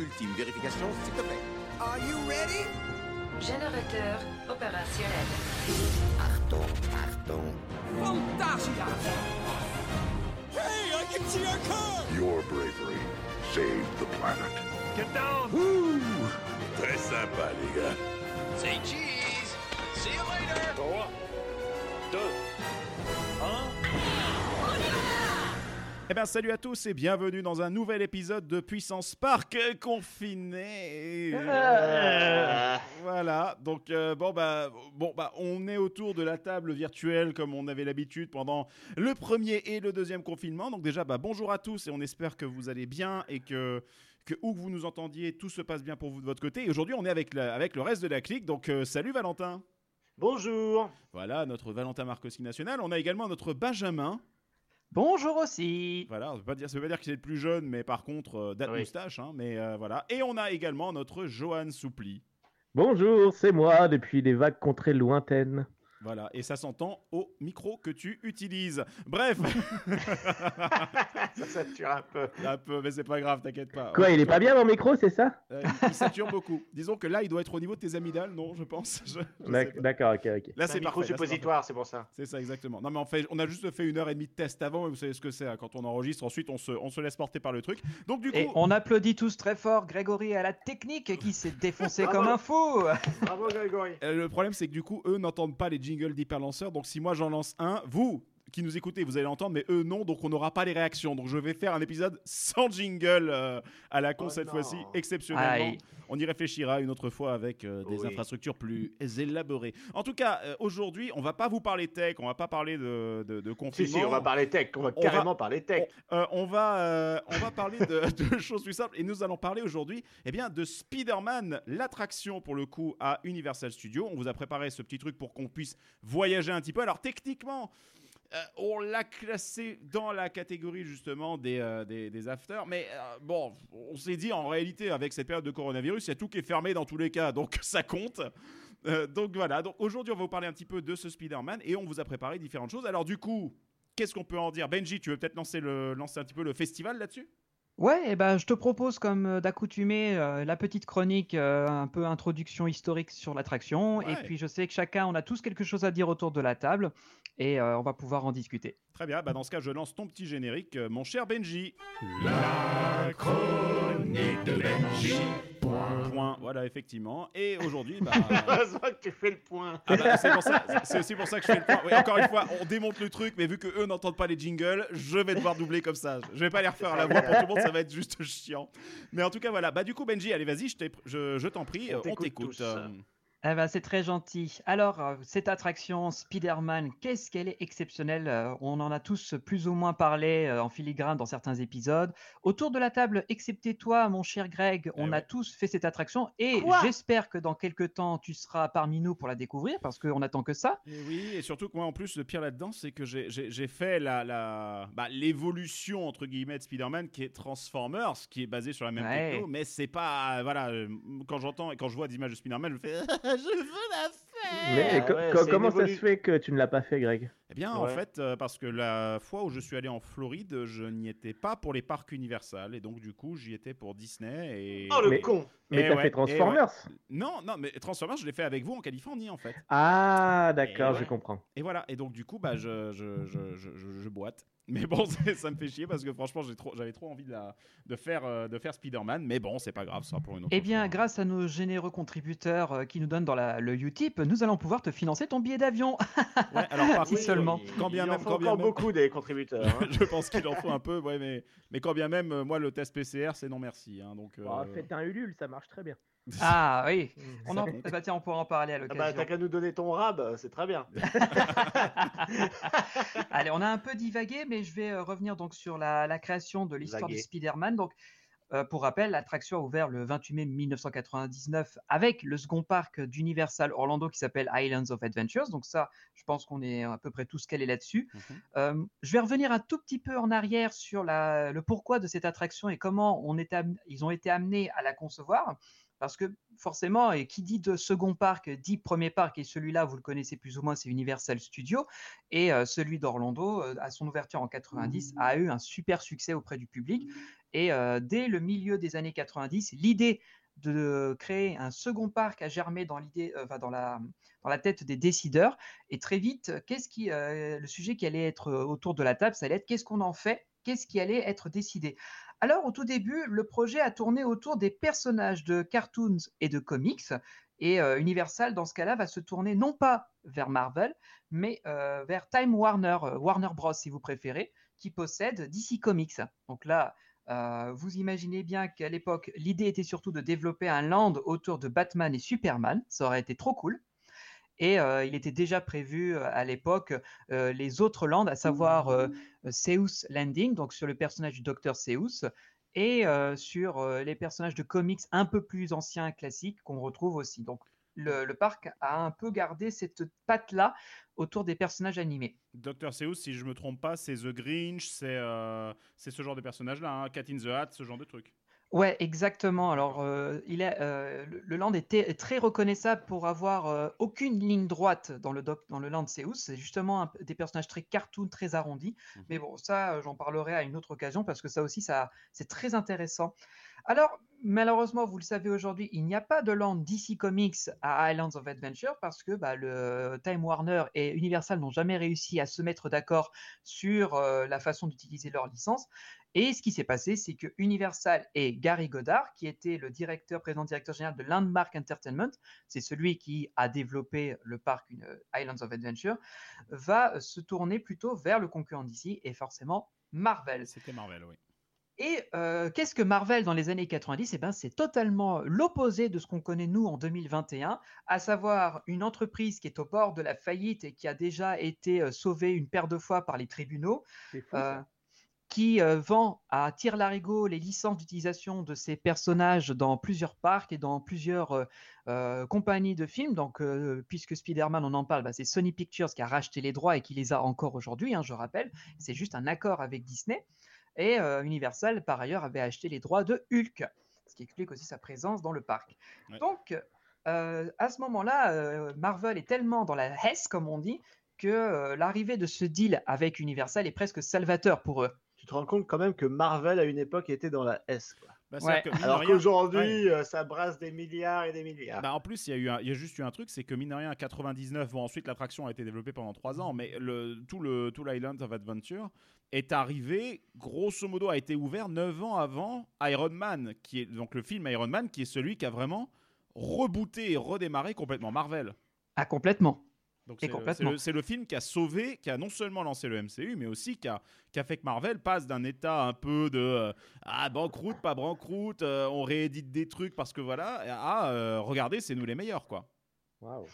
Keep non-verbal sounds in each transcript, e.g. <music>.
ultime vérification, s'il te plaît. Are you ready? Générateur opérationnel. Achtung, Achtung. Fantasia! Hey, I can see our car! Your bravery saved the planet. Get down! Woo! Très sympa, les gars. Say cheese! See you later! 3, 2, 1. Eh bien, salut à tous et bienvenue dans un nouvel épisode de Puissance Park confiné. Voilà, donc euh, bon bah bon bah on est autour de la table virtuelle comme on avait l'habitude pendant le premier et le deuxième confinement. Donc déjà bah bonjour à tous et on espère que vous allez bien et que que où que vous nous entendiez, tout se passe bien pour vous de votre côté. Et aujourd'hui, on est avec la- avec le reste de la clique. Donc euh, salut Valentin. Bonjour. Voilà, notre Valentin Marcoski national. On a également notre Benjamin. Bonjour aussi. Voilà, ça veut pas dire, ça veut pas dire qu'il est le plus jeune, mais par contre, euh, date Oui. moustache, hein, mais euh, voilà. Et on a également notre Johan Soupli. Bonjour, c'est moi depuis des vagues contrées lointaines. Voilà, et ça s'entend au micro que tu utilises. Bref, <laughs> Ça sature un peu. un peu, mais c'est pas grave, t'inquiète pas. Quoi, il est pas bien mon micro, c'est ça? Euh, il- sature beaucoup. Disons que là, il doit être au niveau de tes amygdales, non, je pense. <laughs> Je- je. D'accord, ok, ok. Là, C'est micro suppositoire, c'est pour ça. C'est ça, exactement. Non, mais en fait, on a juste fait une heure et demie de test avant, et vous savez ce que c'est hein, quand on enregistre. Ensuite, on se, on se laisse porter par le truc. Donc, du coup, Et on applaudit tous très fort Grégory à la technique qui s'est défoncé comme un fou. Bravo Grégory. Euh, le problème, c'est que du coup, eux n'entendent pas les jingles d'hyperlanceurs. Donc, si moi j'en lance un, vous qui nous écoutez, vous allez l'entendre, mais eux non. Donc, on n'aura pas les réactions. Donc, je vais faire un épisode sans jingle euh, à la con Oh cette fois-ci, exceptionnellement. Aïe. On y réfléchira une autre fois avec euh, des Oui. infrastructures plus élaborées. En tout cas, euh, aujourd'hui, on va pas vous parler tech, on va pas parler de, de, de Si, confinement. si, on va parler tech. On va On carrément parler tech. On, va, on va parler de, <laughs> de choses plus simples et nous allons parler aujourd'hui eh bien, de Spider-Man, l'attraction pour le coup à Universal Studios. On vous a préparé ce petit truc pour qu'on puisse voyager un petit peu. Alors techniquement, euh, on l'a classé dans la catégorie justement des, euh, des, afters, mais euh, bon, on s'est dit en réalité avec cette période de coronavirus, il y a tout qui est fermé dans tous les cas, donc <laughs> ça compte. Donc voilà, donc aujourd'hui on va vous parler un petit peu de ce Spider-Man et on vous a préparé différentes choses. Alors du coup, qu'est-ce qu'on peut en dire? Benji, tu veux peut-être lancer, le, lancer un petit peu le festival là-dessus? Ouais, et ben je te propose comme euh, d'accoutumer euh, la petite chronique, euh, un peu introduction historique sur l'attraction. Ouais. Et puis je sais que chacun, on a tous quelque chose à dire autour de la table et euh, on va pouvoir en discuter. Très bien, bah dans ce cas je lance ton petit générique, euh, mon cher Benji. La chronique de Benji. Point, voilà effectivement. Et aujourd'hui, bah, <laughs> Heureusement que tu fais le point. Ah bah, c'est pour ça- c'est aussi pour ça que je fais le point. Oui, encore une fois, on démonte le truc, mais vu que eux n'entendent pas les jingles, je vais devoir doubler comme ça. Je vais pas les refaire à la voix pour tout le monde, ça va être juste chiant. Mais en tout cas, voilà. Bah du coup, Benji, allez, vas-y, je t'ai- je je t'en prie, On euh, on t'écoute euh. Eh ben, c'est très gentil. Alors, euh, cette attraction Spider-Man, qu'est-ce qu'elle est exceptionnelle Euh, On en a tous plus ou moins parlé euh, en filigrane dans certains épisodes. Autour de la table, excepté toi, mon cher Greg, on Eh a ouais. tous fait cette attraction et Quoi? j'espère que dans quelques temps, tu seras parmi nous pour la découvrir parce qu'on attend que ça. Et oui, et surtout que moi, en plus, le pire là-dedans, c'est que j'ai- j'ai j'ai fait la, la, bah, l'évolution, entre guillemets, de Spider-Man, qui est Transformers, qui est basé sur la même Ouais. techno, mais c'est pas... Voilà, euh, quand j'entends et quand je vois des images de Spider-Man, je fais... <laughs> <laughs> je veux la faire. Mais Ah ouais, co- comment ça se fait que tu ne l'as pas fait, Greg? Eh bien, en fait, euh, parce que la fois où je suis allé en Floride, je n'y étais pas pour les parcs Universal, et donc du coup, j'y étais pour Disney, et... Oh le Mais- con. Mais Eh t'as ouais, fait eh Transformers Non, non, mais Transformers, je l'ai fait avec vous en Californie, en fait. Ah, d'accord, je comprends. Et voilà, et donc du coup, bah, je, je, je, je, je- je boite. <laughs> Mais bon, ça me fait chier parce que franchement, j'ai trop, j'avais trop envie de, la, de faire, euh, de faire Spider-Man. Mais bon, c'est pas grave, ça sera pour une autre Eh bien, fois. grâce à nos généreux contributeurs euh, qui nous donnent dans la- le Utip, nous allons pouvoir te financer ton billet d'avion. Ouais, alors par <laughs> Si Il, Quand bien il en même, faut quand bien encore même. beaucoup des contributeurs. hein. <laughs> je pense qu'il en faut un peu, ouais, mais, mais quand bien même, euh, moi, le test PCR, c'est non merci. hein, donc, euh, Oh, faites un Ulule, ça marche très bien. <laughs> ah oui, Mmh. on en... ben, tiens, on pourra en parler à Ah l'occasion. bah t'as qu'à nous donner ton rab, c'est très bien. <laughs> Allez, on a un peu divagué, mais je vais euh, revenir donc sur la, la création de l'histoire de. Spider-Man. Donc, euh, pour rappel, l'attraction a ouvert le 28 mai 1999 avec le second parc d'Universal Orlando qui s'appelle Islands of Adventures. Donc ça, je pense qu'on est à peu près tous calés là-dessus. Euh, je vais revenir un tout petit peu en arrière sur la, le pourquoi de cette attraction et comment on ils ont été amenés à la concevoir. Parce que forcément, et qui dit de second parc dit premier parc, et celui-là, vous le connaissez plus ou moins, c'est Universal Studios. Et euh, celui d'Orlando, euh, à son ouverture en 90, a eu un super succès auprès du public. Et euh, dès le milieu des années 90, l'idée de créer un second parc a germé dans dans la tête des décideurs. Et très vite, qui, le sujet qui allait être autour de la table, ça allait être qu'est-ce qu'on en fait, qu'est-ce qui allait être décidé? Alors, au tout début, le projet a tourné autour des personnages de cartoons et de comics. Et euh, Universal, dans ce cas-là, va se tourner non pas vers Marvel, mais euh, vers Time Warner, euh, Warner Bros. si vous préférez, qui possède DC Comics. Donc là, vous imaginez bien qu'à l'époque, l'idée était surtout de développer un land autour de Batman et Superman. Ça aurait été trop cool. Et il était déjà prévu à l'époque les autres lands, à savoir euh, Zeus Landing, donc sur le personnage du docteur Zeus, et sur les personnages de comics un peu plus anciens, classiques, qu'on retrouve aussi. Donc le, le parc a un peu gardé cette patte-là autour des personnages animés. Dr. Seuss, si je me trompe pas, c'est The Grinch, c'est euh, ce genre de personnage-là, hein, Cat in the Hat, ce genre de truc. Ouais, exactement. Alors, euh, il est, euh, le, le land était est très reconnaissable pour avoir euh, aucune ligne droite dans le, doc- dans le land Zeus. C'est justement un des personnages très cartoon, très arrondis. Mhm. Mais bon, ça, euh, j'en parlerai à une autre occasion parce que ça aussi, ça, c'est très intéressant. Alors, malheureusement, vous le savez aujourd'hui, il n'y a pas de land DC Comics à Islands of Adventure parce que bah, le Time Warner et Universal n'ont jamais réussi à se mettre d'accord sur euh, la façon d'utiliser leur licence. Et ce qui s'est passé, c'est que Universal et Gary Goddard, qui était le directeur, président directeur général de Landmark Entertainment, c'est celui qui a développé le parc Islands of Adventure, va se tourner plutôt vers le concurrent d'ici et forcément Marvel. C'était Marvel, oui. Et euh, qu'est-ce que Marvel dans les années 90 Eh ben, c'est totalement l'opposé de ce qu'on connaît nous en 2021, à savoir une entreprise qui est au bord de la faillite et qui a déjà été euh, sauvée une paire de fois par les tribunaux, fou, euh, qui euh, vend à tir larigot les licences d'utilisation de ces personnages dans plusieurs parcs et dans plusieurs compagnies de films. Donc, puisque Spider-Man, on en parle, bah, c'est Sony Pictures qui a racheté les droits et qui les a encore aujourd'hui, hein, je rappelle. C'est juste un accord avec Disney. Et euh, Universal, par ailleurs, avait acheté les droits de Hulk, ce qui explique aussi sa présence dans le parc. Ouais. Donc, euh, à ce moment-là, euh, Marvel est tellement dans la hesse, comme on dit, que euh, l'arrivée de ce deal avec Universal est presque salvateur pour eux. Tu te rends compte quand même que Marvel à une époque était dans la S. Quoi. Bah, Ouais. que, Alors qu'aujourd'hui, Ouais. euh, ça brasse des milliards et des milliards. Bah, en plus, il y, a eu un- il y a juste eu un truc, c'est que mine de rien, en 99, bon, ensuite l'attraction a été développée pendant 3 ans, mais le, tout le tout l'Island of Adventure est arrivé, grosso modo, a été ouvert 9 ans avant Iron Man, qui est donc le film Iron Man, qui est celui qui a vraiment rebooté et redémarré complètement Marvel. Ah, complètement. Donc c'est le- complètement. c'est le, c'est le film qui a sauvé, qui a non seulement lancé le MCU, mais aussi qui a, qui a fait que Marvel passe d'un état un peu de euh, ah banqueroute, pas banqueroute, euh, on réédite des trucs parce que voilà, à euh, regardez, c'est nous les meilleurs quoi. Waouh.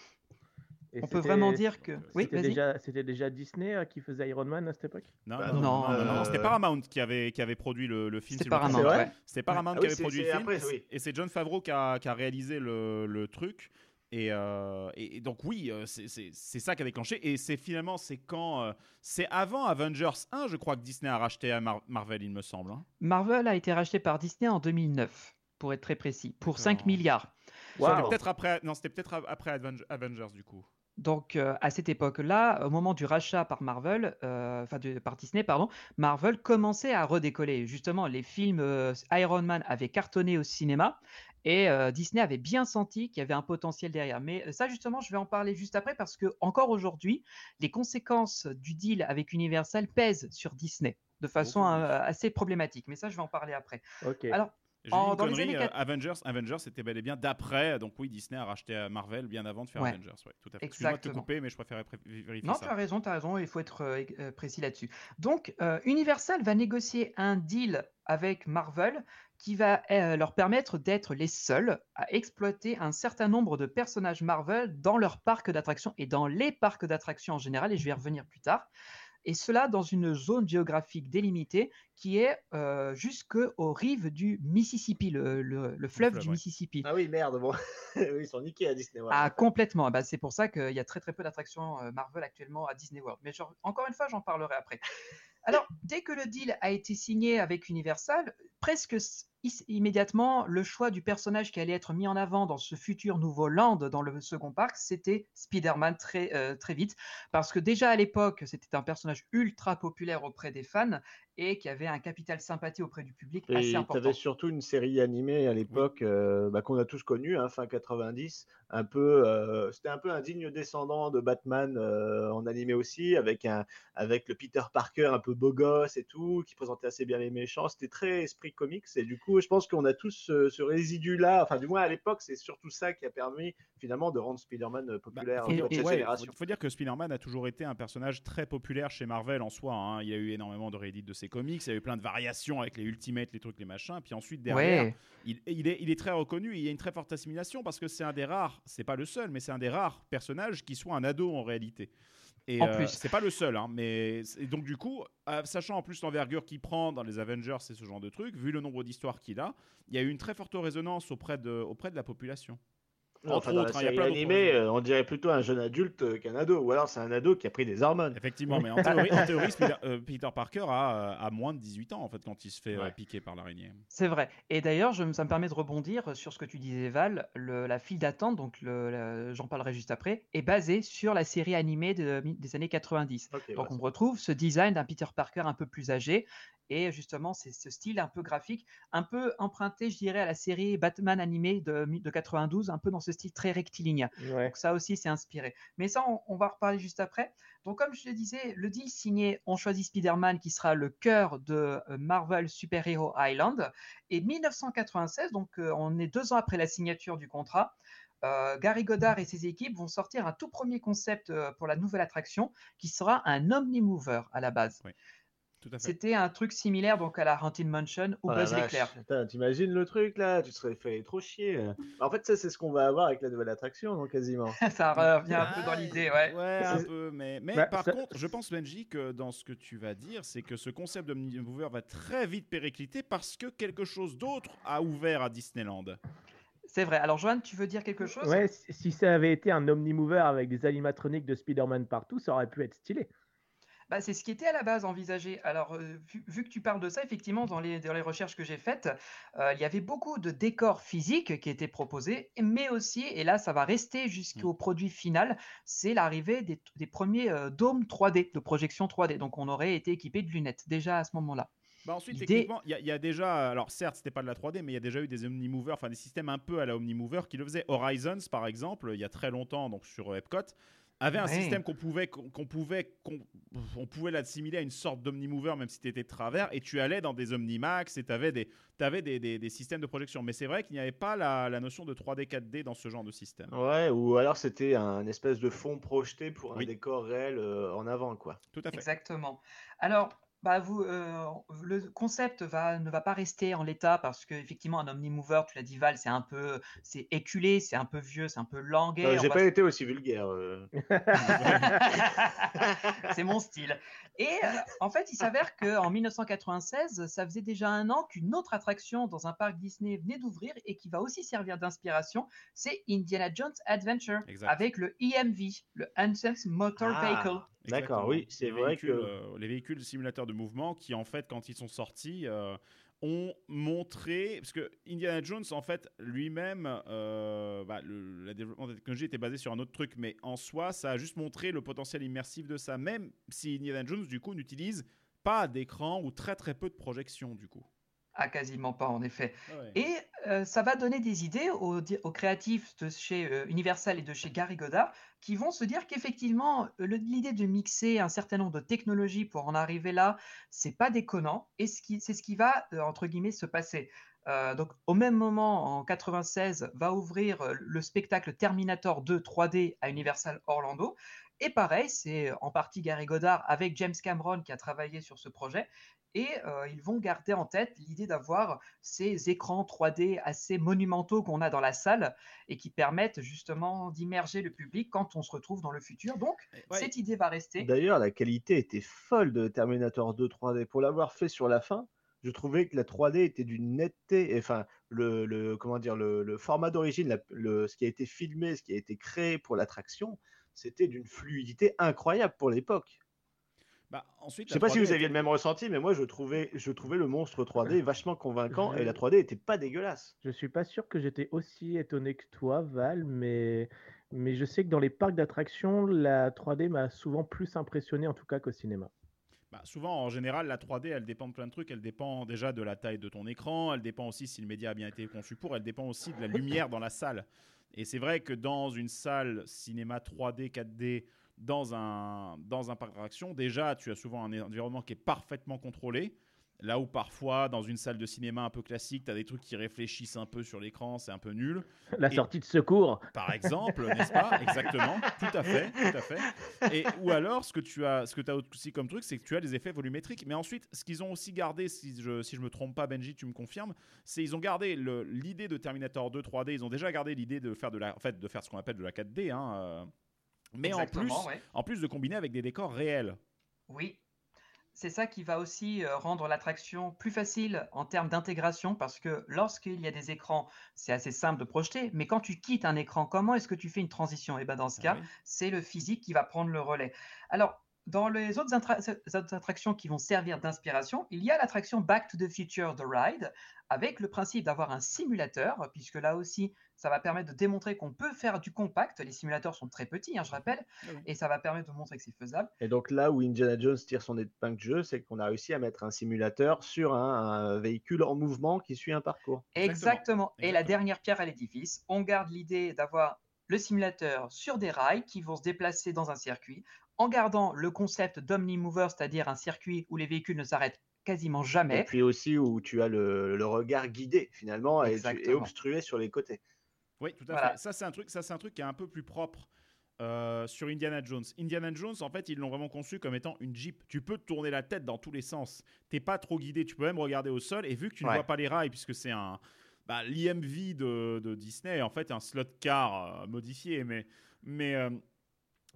Et On peut c'était- vraiment dire que. Oui, C'était déjà, c'était déjà Disney euh, qui faisait Iron Man à cette époque? Non, Bah non, non, non, non, non, non, euh, c'était Paramount qui avait, qui avait produit le, le film. C'était Paramount. C'est. C'était Paramount Ah qui oui, avait produit le film. après, oui. Et c'est John Favreau qui a, qui a réalisé le, le truc. Et, euh, et- donc oui, c'est- c'est c'est ça qui a déclenché. Et c'est finalement, c'est quand... euh, c'est avant Avengers 1, je crois que Disney a racheté à Mar- Marvel, il me semble. hein. Marvel a été racheté par Disney en 2009, pour être très précis, pour 5 D'accord. milliards. C'était peut-être après... Non, c'était peut-être après Aven- Avengers, du coup. Donc, euh, à cette époque-là, au moment du rachat par Marvel, euh, enfin de- par Disney, pardon, Marvel commençait à redécoller. Justement, les films euh, Iron Man avaient cartonné au cinéma et Disney avait bien senti qu'il y avait un potentiel derrière. Mais ça, justement, je vais en parler juste après parce que encore aujourd'hui, les conséquences du deal avec Universal pèsent sur Disney de façon assez problématique. Mais ça, je vais en parler après. Alors, En- dit une dans les connerie, années euh, Avengers, Avengers c'était bel et bien d'après. Donc oui, Disney a racheté Marvel bien avant de faire Ouais. Avengers. Ouais, tout à fait. Excuse-moi de te couper, mais je préférais pré- vérifier Non, ça. tu as raison, tu as raison, il faut être euh, euh, précis là-dessus. Donc, euh, Universal va négocier un deal avec Marvel qui va euh, leur permettre d'être les seuls à exploiter un certain nombre de personnages Marvel dans leur parc d'attractions et dans les parcs d'attractions en général, et je vais y revenir plus tard. Et cela dans une zone géographique délimitée qui est euh, jusqu'aux rives du Mississippi, le, le- le fleuve fleuve, du ouais. Mississippi. Ah oui, merde. Bon. <laughs> ils sont niqués à Disney. voilà. Ah, complètement. Bah, c'est pour ça qu'il y a très très peu d'attractions euh, Marvel actuellement à Disney World. Mais genre, encore une fois, j'en parlerai après. Alors, dès que le deal a été signé avec Universal, presque immédiatement, le choix du personnage qui allait être mis en avant dans ce futur nouveau land dans le second parc, c'était Spider-Man très, euh, très vite. Parce que déjà à l'époque, c'était un personnage ultra populaire auprès des fans et qui avait un capital sympathie auprès du public Et assez tu important. avais surtout une série animée à l'époque euh, bah, qu'on a tous connue, hein, fin 90. Un peu, euh, c'était un peu un digne descendant de Batman euh, en animé aussi, avec, un, avec le Peter Parker un peu beau gosse et tout, qui présentait assez bien les méchants. C'était très esprit comics. Et du coup, je pense qu'on a tous ce, ce résidu-là. Enfin, du moins à l'époque, c'est surtout ça qui a permis finalement de rendre Spider-Man populaire ouais, génération. faut, faut dire que Spider-Man a toujours été un personnage très populaire chez Marvel en soi. hein. Il y a eu énormément de réédits de ses comics, il y a eu plein de variations avec les Ultimates, les trucs, les machins. Puis ensuite, derrière, Ouais. il, il est, il est très reconnu et il y a une très forte assimilation parce que c'est un des rares, c'est pas le seul, mais c'est un des rares personnages qui soit un ado en réalité. Et En euh, plus. c'est pas le seul, hein, mais et donc du coup, euh, sachant en plus l'envergure qu'il prend dans les Avengers et ce genre de trucs, vu le nombre d'histoires qu'il a, il y a eu une très forte résonance auprès de, auprès de la population. Enfin, Entre autres, la hein, il y a plein euh, on dirait plutôt un jeune adulte qu'un ado. Ou alors c'est un ado qui a pris des hormones. Effectivement, mais en théorie, en <laughs> théorie, euh, Peter Parker a, euh, a moins de 18 ans en fait quand il se fait euh, piquer par l'araignée. C'est vrai. Et d'ailleurs, je me- ça me permet de rebondir sur ce que tu disais, Val. Le- la file d'attente, donc j'en parlerai juste après, est basée sur la série animée de- des années 90. Ok, Donc ouais, on retrouve ce design d'un Peter Parker un peu plus âgé et justement c'est ce style un peu graphique, un peu emprunté, je dirais, à la série Batman animée de, de 92, un peu dans ce style très rectiligne. Ouais. Donc ça aussi c'est inspiré. Mais ça on, on va en reparler juste après. Donc comme je le disais, le deal signé, on choisit Spider-Man qui sera le cœur de euh, Marvel Super Hero Island. Et 1996, donc euh, on est deux ans après la signature du contrat. euh, Gary Goddard et ses équipes vont sortir un tout premier concept euh, pour la nouvelle attraction qui sera un Omnimover à la base. C'était un truc similaire donc à la Haunted Mansion ou Oh Buzz l'éclair. T'imagines le truc là Tu serais fait trop chier. euh. En fait, ça, c'est ce qu'on va avoir avec la nouvelle attraction, non, quasiment. <laughs> ça revient un peu dans l'idée, ouais. Ouais, un peu, mais, mais Bah, par ça- contre, je pense, Benji, que dans ce que tu vas dire, c'est que ce concept d'Omnimover va très vite péricliter parce que quelque chose d'autre a ouvert à Disneyland. C'est vrai. Alors Joanne, tu veux dire quelque chose? Ouais, si si ça avait été un Omnimover avec des animatroniques de Spider-Man partout, ça aurait pu être stylé. Bah, c'est ce qui était à la base envisagé. Alors, vu, vu que tu parles de ça, effectivement, dans les, dans les recherches que j'ai faites, euh, il y avait beaucoup de décors physiques qui étaient proposés, mais aussi, et là, ça va rester jusqu'au produit final, c'est l'arrivée des, des premiers euh, dômes 3D, de projection 3D. Donc, on aurait été équipé de lunettes déjà à ce moment-là. Bah ensuite, techniquement, il y, a- il y a déjà, alors certes, c'était pas de la 3D, mais il y a déjà eu des Omnimovers, enfin des systèmes un peu à la Omnimover qui le faisaient. Horizons, par exemple, il y a très longtemps, donc sur Epcot, avait un Ouais. système qu'on pouvait, qu'on pouvait, qu'on on pouvait l'assimiler à une sorte d'Omnimover, même si tu étais de travers, et tu allais dans des Omnimax et tu avais, des, t'avais des, des, des systèmes de projection. Mais c'est vrai qu'il n'y avait pas la, la notion de 3D, 4D dans ce genre de système. Ouais, ou alors c'était un espèce de fond projeté pour un Oui. décor réel euh, en avant, quoi. Tout à fait. Exactement. Alors, bah vous, euh, le concept va, ne va pas rester en l'état parce que effectivement un omnimover, tu l'as dit Val, c'est un peu, c'est éculé, c'est un peu vieux, c'est un peu. Euh, on J'ai va pas été aussi vulgaire. euh. <laughs> c'est mon style. Et euh, en fait, il s'avère qu'en 1996, ça faisait déjà un an qu'une autre attraction dans un parc Disney venait d'ouvrir et qui va aussi servir d'inspiration, c'est Indiana Jones Adventure Exact. avec le EMV, le Enhanced Motor Ah. Vehicle. D'accord, oui, c'est vrai que- euh, les véhicules simulateurs de mouvement qui, en fait, quand ils sont sortis, euh, ont montré. Parce que Indiana Jones, en fait, lui-même, euh, bah, le, développement de la technologie était basé sur un autre truc, mais en soi, ça a juste montré le potentiel immersif de ça, même si Indiana Jones, du coup, n'utilise pas d'écran ou très très peu de projection, du coup. Ah, quasiment pas, en effet. Ouais. Et euh, ça va donner des idées aux créatifs de chez euh, Universal et de chez Gary Goddard qui vont se dire qu'effectivement, l'idée de mixer un certain nombre de technologies pour en arriver là, c'est pas déconnant et c'est ce qui va, euh, entre guillemets, se passer. Euh, donc, au même moment, en 96, va ouvrir euh, le spectacle Terminator 2 3D à Universal Orlando. Et pareil, c'est en partie Gary Goddard avec James Cameron qui a travaillé sur ce projet. Et euh, ils vont garder en tête l'idée d'avoir ces écrans 3D assez monumentaux qu'on a dans la salle et qui permettent justement d'immerger le public quand on se retrouve dans le futur. Donc, Ouais. cette idée va rester. D'ailleurs, la qualité était folle de Terminator 2 3D. Pour l'avoir fait sur la fin, je trouvais que la 3D était d'une netteté. et Enfin, le, le- comment dire, le, le format d'origine, ce qui a été filmé, ce qui a été créé pour l'attraction, c'était d'une fluidité incroyable pour l'époque. Bah, ensuite, Je sais pas si 3D vous aviez était- le même ressenti, mais moi je trouvais, je trouvais le monstre 3D vachement convaincant et la 3D était pas dégueulasse. Je suis pas sûr que j'étais aussi étonné que toi, Val, mais, mais je sais que dans les parcs d'attractions, la 3D m'a souvent plus impressionné, en tout cas qu'au cinéma. Bah, souvent, en général, la 3D, elle dépend de plein de trucs. Elle dépend déjà de la taille de ton écran. Elle dépend aussi si le média a bien été conçu pour. Elle dépend aussi de la lumière dans la salle. Et c'est vrai que dans une salle cinéma 3D, 4D, dans un, dans un parc d'attractions, déjà, tu as souvent un environnement qui est parfaitement contrôlé. Là où parfois, dans une salle de cinéma un peu classique, tu as des trucs qui réfléchissent un peu sur l'écran, c'est un peu nul. La Et- sortie de secours. par exemple, n'est-ce pas? <laughs> Exactement, tout à fait, tout à fait. Et ou alors, ce que tu as, ce que as aussi comme truc, c'est que tu as des effets volumétriques. Mais ensuite, ce qu'ils ont aussi gardé, si je, si je me trompe pas, Benji, tu me confirmes, c'est ils ont gardé l'idée de Terminator 2 3D. Ils ont déjà gardé l'idée de faire de la, en fait, de faire ce qu'on appelle de la 4D, hein, euh, mais en plus, ouais. en plus de combiner avec des décors réels. Oui. C'est ça qui va aussi euh, rendre l'attraction plus facile en termes d'intégration parce que lorsqu'il y a des écrans, c'est assez simple de projeter, mais quand tu quittes un écran, comment est-ce que tu fais une transition? Et ben dans ce Ah cas, oui. c'est le physique qui va prendre le relais. Alors, dans les autres, attractions qui vont servir d'inspiration, il y a l'attraction Back to the Future The Ride, avec le principe d'avoir un simulateur, puisque là aussi, ça va permettre de démontrer qu'on peut faire du compact. Les simulateurs sont très petits, hein, je rappelle, Ah oui. et ça va permettre de montrer que c'est faisable. Et donc là où Indiana Jones tire son épingle de jeu, c'est qu'on a réussi à mettre un simulateur sur un, un véhicule en mouvement qui suit un parcours. Exactement. Et la dernière pierre à l'édifice, on garde l'idée d'avoir le simulateur sur des rails qui vont se déplacer dans un circuit, en gardant le concept d'omnimover, c'est-à-dire un circuit où les véhicules ne s'arrêtent quasiment Et jamais. puis aussi où tu as le, le regard guidé finalement et, et obstrué sur les côtés. Oui, tout à Voilà. fait. Ça, c'est un truc, ça, c'est un truc qui est un peu plus propre. euh, sur Indiana Jones. Indiana Jones, en fait, ils l'ont vraiment conçu comme étant une Jeep. Tu peux tourner la tête dans tous les sens. T'es pas trop guidé. Tu peux même regarder au sol. Et vu que tu ne vois pas les rails, puisque c'est un bah, l'IMV de, de Disney, en fait, un slot car euh, modifié, mais mais euh,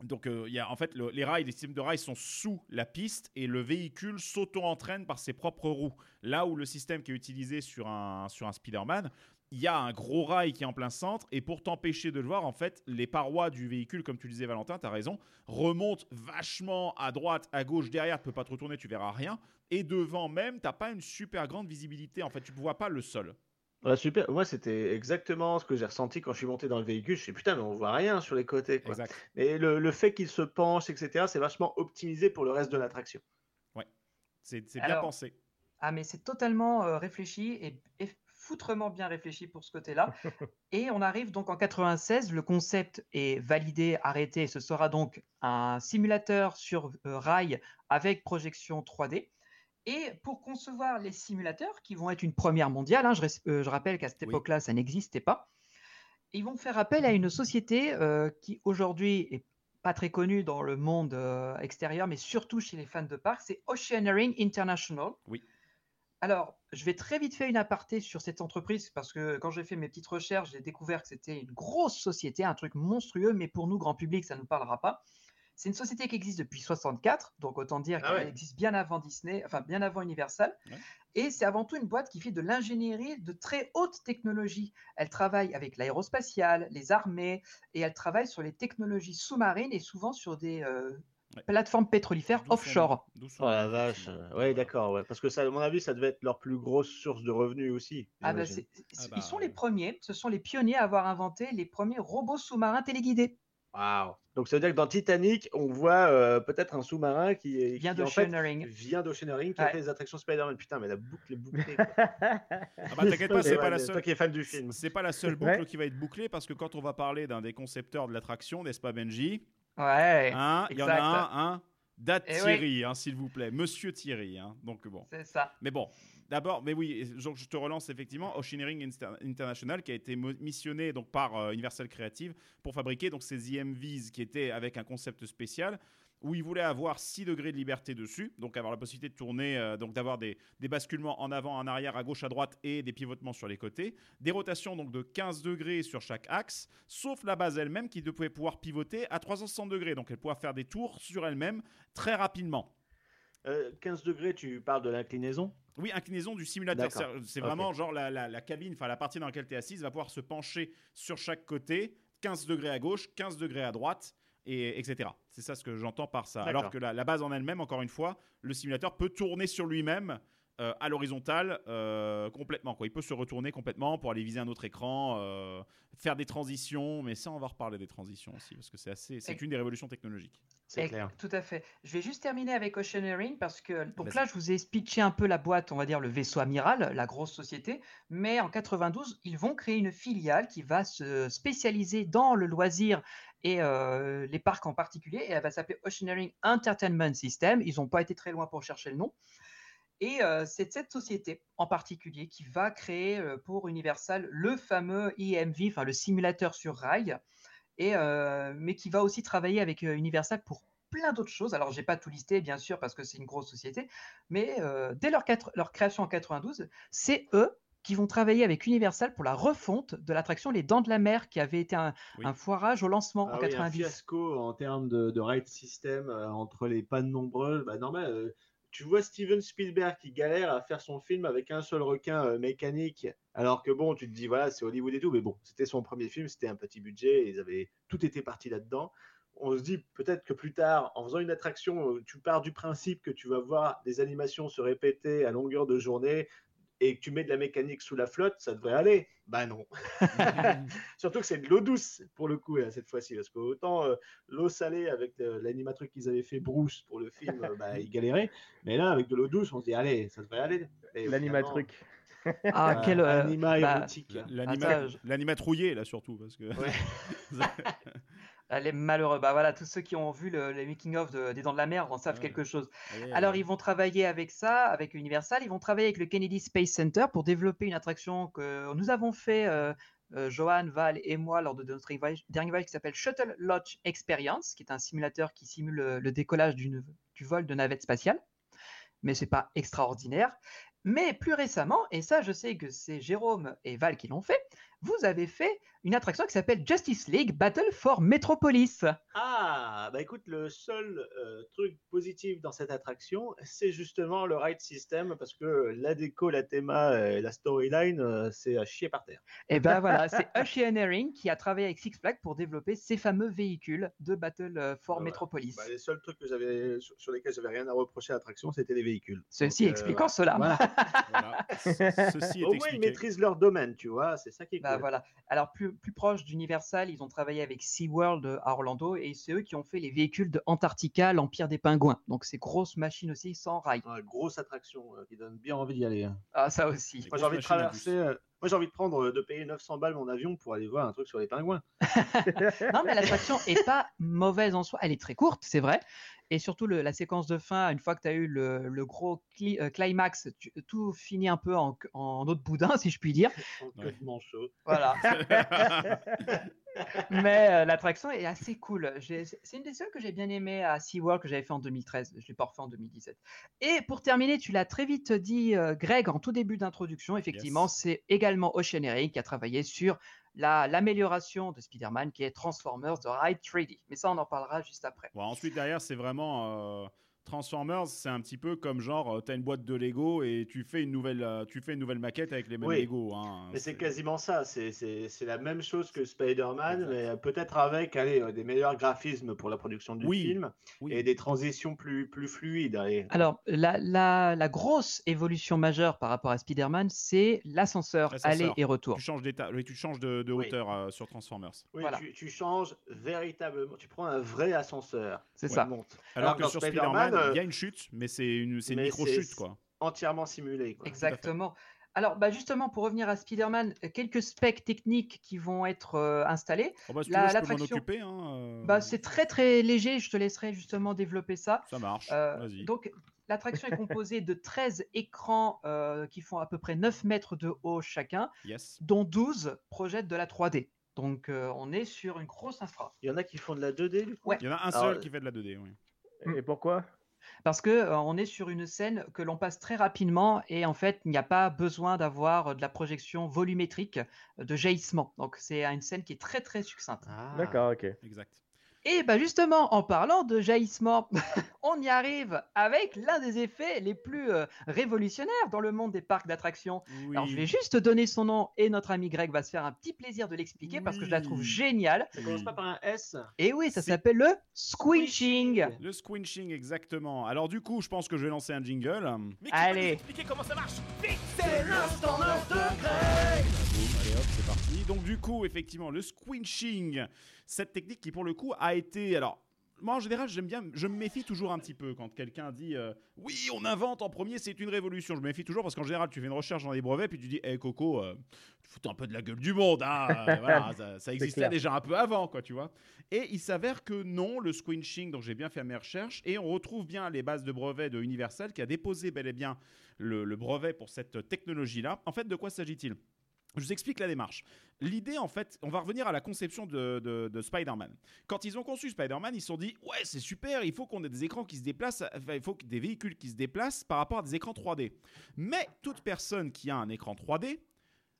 donc euh, y a en fait le- les rails, les systèmes de rails sont sous la piste et le véhicule s'auto-entraîne par ses propres roues. Là où le système qui est utilisé sur un sur un Spider-Man, il y a un gros rail qui est en plein centre et pour t'empêcher de le voir, en fait, les parois du véhicule, comme tu disais Valentin, tu as raison, remontent vachement à droite, à gauche, derrière, tu peux pas te retourner, tu verras rien. Et devant même, t'as pas une super grande visibilité, en fait, tu ne vois pas le sol. Ouais, super. Moi, c'était exactement ce que j'ai ressenti quand je suis monté dans le véhicule. Je suis putain, mais on voit rien sur les côtés. Quoi. Exact. Et le, le fait qu'il se penche, etc., c'est vachement optimisé pour le reste de l'attraction. C'est c'est bien Alors, pensé. Ah, mais c'est totalement euh, réfléchi et, et foutrement bien réfléchi pour ce côté-là. <laughs> et on arrive donc en 96, le concept est validé, arrêté. Ce sera donc un simulateur sur euh, rail avec projection 3D. Et pour concevoir les simulateurs, qui vont être une première mondiale, hein, je, euh, je rappelle qu'à cette Oui. époque-là, ça n'existait pas, ils vont faire appel à une société euh, qui aujourd'hui est pas très connue dans le monde euh, extérieur, mais surtout chez les fans de parcs, c'est Oceanering International. Oui. Alors, je vais très vite faire une aparté sur cette entreprise parce que quand j'ai fait mes petites recherches, j'ai découvert que c'était une grosse société, un truc monstrueux, mais pour nous, grand public, ça ne nous parlera pas. C'est une société qui existe depuis 64, donc autant dire Ah qu'elle ouais. existe bien avant Disney, enfin bien avant Universal. Ouais. Et c'est avant tout une boîte qui fait de l'ingénierie de très haute technologie. Elle travaille avec l'aérospatiale, les armées, et elle travaille sur les technologies sous-marines et souvent sur des euh, Ouais. plateformes pétrolifères D'où son offshore. Oh la vache. Ouais, d'accord. Ouais. Parce que ça, à mon avis, ça devait être leur plus grosse source de revenus aussi. Ah bah, Ah ils bah, sont les premiers, ce sont les pionniers à avoir inventé les premiers robots sous-marins téléguidés. Waouh. Donc ça veut dire que dans Titanic, on voit euh, peut-être un sous-marin qui, est- Vient qui, en fait, d'Oceanering. vient d'Oceanering, qui a Ouais. fait les attractions Spider-Man. Putain, mais la boucle est bouclée. quoi. <laughs> Ah bah, t'inquiète pas, c'est pas ouais, la seule. Toi qui es fan du film. C'est pas la seule boucle Ouais. qui va être bouclée parce que quand on va parler d'un des concepteurs de l'attraction, n'est-ce pas Benji? Ouais, Hein, Il y en a un, un date Eh oui. Thierry, hein, s'il vous plaît, Monsieur Thierry. hein. Donc bon. c'est ça. Mais bon, d'abord, mais oui, je, je te relance effectivement Oceanering Inter- International qui a été missionné donc par euh, Universal Creative pour fabriquer donc ces IMVs qui étaient avec un concept spécial où ils voulaient avoir 6 degrés de liberté dessus, donc avoir la possibilité de tourner, euh, donc d'avoir des, basculements en avant, en arrière, à gauche, à droite et des pivotements sur les côtés, des rotations donc de 15 degrés sur chaque axe, sauf la base elle-même qui devait pouvoir pivoter à 360 degrés, donc elle pouvait faire des tours sur elle-même très rapidement. Euh, 15 degrés, tu parles de l'inclinaison? Oui, inclinaison du simulateur. C'est vraiment genre la, la- la cabine, enfin la partie dans laquelle tu es assise va pouvoir se pencher sur chaque côté, 15 degrés à gauche, 15 degrés à droite, et etc. C'est ça ce que j'entends par ça. Alors que la, la base en elle-même, encore une fois, le simulateur peut tourner sur lui-même euh, à l'horizontale euh, complètement. Quoi. Il peut se retourner complètement pour aller viser un autre écran, euh, faire des transitions, mais ça on va reparler des transitions aussi parce que c'est assez, c'est une des révolutions technologiques. C'est clair. Tout à fait. Je vais juste terminer avec Oceaneering parce que donc là, je vous ai pitché un peu la boîte, on va dire le vaisseau amiral, la grosse société. Mais en 92, ils vont créer une filiale qui va se spécialiser dans le loisir et euh, les parcs en particulier. Et elle va s'appeler Oceaneering Entertainment System. Ils n'ont pas été très loin pour chercher le nom. Et euh, c'est cette société en particulier qui va créer euh, pour Universal le fameux IMV, enfin le simulateur sur rail, et, euh, mais qui va aussi travailler avec Universal pour plein d'autres choses. Alors, j'ai pas tout listé, bien sûr, parce que c'est une grosse société, mais dès leur, quatre- leur création en 92, c'est eux qui vont travailler avec Universal pour la refonte de l'attraction Les Dents de la Mer, qui avait été un, Oui. un foirage au lancement Ah en oui, un 90. fiasco en termes de, de ride system entre les pannes nombreuses. Bah, normal, tu vois Steven Spielberg qui galère à faire son film avec un seul requin euh, mécanique, alors que bon, tu te dis voilà, c'est Hollywood et tout, mais bon, c'était son premier film, c'était un petit budget, ils avaient tout était parti là-dedans. On se dit peut-être que plus tard, en faisant une attraction, euh, tu pars du principe que tu vas voir des animations se répéter à longueur de journée et que tu mets de la mécanique sous la flotte, ça devrait aller. Bah non. <laughs> <laughs> Surtout que c'est de l'eau douce pour le coup là, cette fois-ci, parce que autant euh, l'eau salée avec le- l'animatrice qu'ils avaient fait Bruce pour le film, euh, bah, ils galéraient, mais là avec de l'eau douce, on se dit allez, ça devrait aller. Et L'animatruc. Ah, finalement, quel. euh, euh, anima bah, érotique. là. L'anima, trouillé là surtout parce que. <laughs> Elle est malheureux. Bah voilà, tous ceux qui ont vu le, les making-of de- des Dents de la Mer en savent Ouais. quelque chose. Ouais, Alors, ouais. ils vont travailler avec ça, avec Universal. Ils vont travailler avec le Kennedy Space Center pour développer une attraction que nous avons fait, euh, euh, Johan, Val et moi, lors de, notre dernier voyage qui s'appelle Shuttle Launch Experience, qui est un simulateur qui simule le, le décollage d'une- du vol de navette spatiale. Mais c'est pas extraordinaire. Mais plus récemment, et ça, je sais que c'est Jérôme et Val qui l'ont fait, vous avez fait une attraction qui s'appelle Justice League Battle for Metropolis. Ah, bah écoute, le seul euh, truc positif dans cette attraction, c'est justement le ride system, parce que la déco, la théma, et la storyline, euh, c'est à chier par terre. Et ben <laughs> voilà, c'est Oceaneering qui a travaillé avec Six Flags pour développer ces fameux véhicules de Battle euh, for. Metropolis. Bah, les seuls trucs que j'avais, sur, sur lesquels j'avais rien à reprocher à l'attraction, c'était les véhicules. Ceci Donc, euh, expliquant cela. voilà. <laughs> Voilà. Ceci est Au moins, ils maîtrisent leur domaine, tu vois, c'est ça qui est Bah, cool. voilà. Alors plus, plus proche d'Universal, ils ont travaillé avec SeaWorld euh, à Orlando et c'est eux qui ont fait les véhicules de Antarctica, l'Empire des Pingouins. Donc ces grosses machines aussi sans rail. Ouais, grosse attraction euh, qui donne bien envie d'y aller. hein. Ah ça aussi. Moi, j'ai envie de traverser. Moi, j'ai envie de prendre, euh, de payer 900 balles mon avion pour aller voir un truc sur les pingouins. <laughs> Non mais l'attraction est pas mauvaise en soi. Elle est très courte, c'est vrai. Et surtout le- la séquence de fin, une fois que tu as eu le, le gros cli- euh, climax, tu- tout finit un peu en, en eau de boudin, <laughs> si je puis dire. Complètement chaud. Voilà. <laughs> Mais euh, l'attraction est assez cool. C'est une des seules que j'ai bien aimé à SeaWorld que j'avais fait en 2013. Je l'ai pas refait en 2017. Et pour terminer, tu l'as très vite dit, euh, Greg, en tout début d'introduction. Effectivement, Yes. c'est également Oceaneering qui a travaillé sur la- l'amélioration de Spider-Man qui est Transformers de Ride 3D. Mais ça, on en parlera juste après. Bon, ensuite, derrière, c'est vraiment. euh, Transformers, c'est un petit peu comme genre, tu as une boîte de Lego et tu fais une nouvelle, euh, tu fais une nouvelle maquette avec les mêmes Oui. Lego. hein. Mais c'est quasiment ça. C'est- C'est c'est la même chose que Spider-Man, mais euh, peut-être avec allez, euh, des meilleurs graphismes pour la production du Oui, film oui. et des transitions plus, plus fluides. allez. Alors, la, la- la grosse évolution majeure par rapport à Spider-Man, c'est l'ascenseur aller et retour. Tu changes, d'état, oui, tu changes de, de Oui. hauteur euh, sur Transformers. Oui, Voilà. tu, tu changes véritablement. Tu prends un vrai ascenseur. C'est ça. monte. Alors, Alors que sur Spider-Man, Spider-Man, il euh, y a une chute, mais c'est une, micro-chute, quoi. Entièrement simulé. quoi. Exactement. Alors, bah justement, pour revenir à Spider-Man, quelques specs techniques qui vont être euh, installés. Oh, bah, si tu La- veux, je peux m'en l'attraction- occuper. Hein, euh, Bah, c'est très très léger, je te laisserai justement développer ça. Ça marche, Euh, vas-y. donc, l'attraction est composée de 13 écrans euh, qui font à peu près 9 mètres de haut chacun, Yes. dont 12 projettent de la 3D. Donc, euh, on est sur une grosse infra. Il y en a qui font de la 2D, du coup? Ouais. Il y en a un Alors, seul qui fait de la 2D, oui. Et pourquoi? Parce que euh, on est sur une scène que l'on passe très rapidement et en fait, il n'y a pas besoin d'avoir de la projection volumétrique de jaillissement. Donc, c'est une scène qui est très très succincte. Ah. D'accord, ok. Exact. Et bah justement, en parlant de jaillissement, <laughs> on y arrive avec l'un des effets les plus euh, révolutionnaires dans le monde des parcs d'attractions. Alors je vais juste donner son nom et notre ami Greg va se faire un petit plaisir de l'expliquer parce que je la trouve géniale. Ça commence pas par un S. Et oui, ça s'appelle le squinching. Le squinching, exactement. Alors du coup, je pense que je vais lancer un jingle. Mais qui Allez. va nous expliquer comment ça marche? Vite C'est l'instant de Greg hop, c'est parti. Donc du coup, effectivement, le squinching, cette technique qui pour le coup a été... Alors, moi en général, j'aime bien, je me méfie toujours un petit peu quand quelqu'un dit euh, oui, on invente en premier, c'est une révolution. Je me méfie toujours parce qu'en général, tu fais une recherche dans les brevets puis tu dis, hé Coco, euh, tu fous un peu de la gueule du monde, hein, euh, <laughs> voilà, ça, ça existait déjà un peu avant, quoi, tu vois. Et il s'avère que non, le squinching, donc j'ai bien fait mes recherches et on retrouve bien les bases de brevets de Universal qui a déposé bel et bien le, le brevet pour cette technologie-là. En fait, de quoi s'agit-il? Je vous explique la démarche. L'idée, en fait, on va revenir à la conception de, de- de Spider-Man. Quand ils ont conçu Spider-Man, ils se sont dit Ouais, c'est super, il faut qu'on ait des écrans qui se déplacent, enfin, il faut que des véhicules qui se déplacent par rapport à des écrans 3D. Mais toute personne qui a un écran 3D,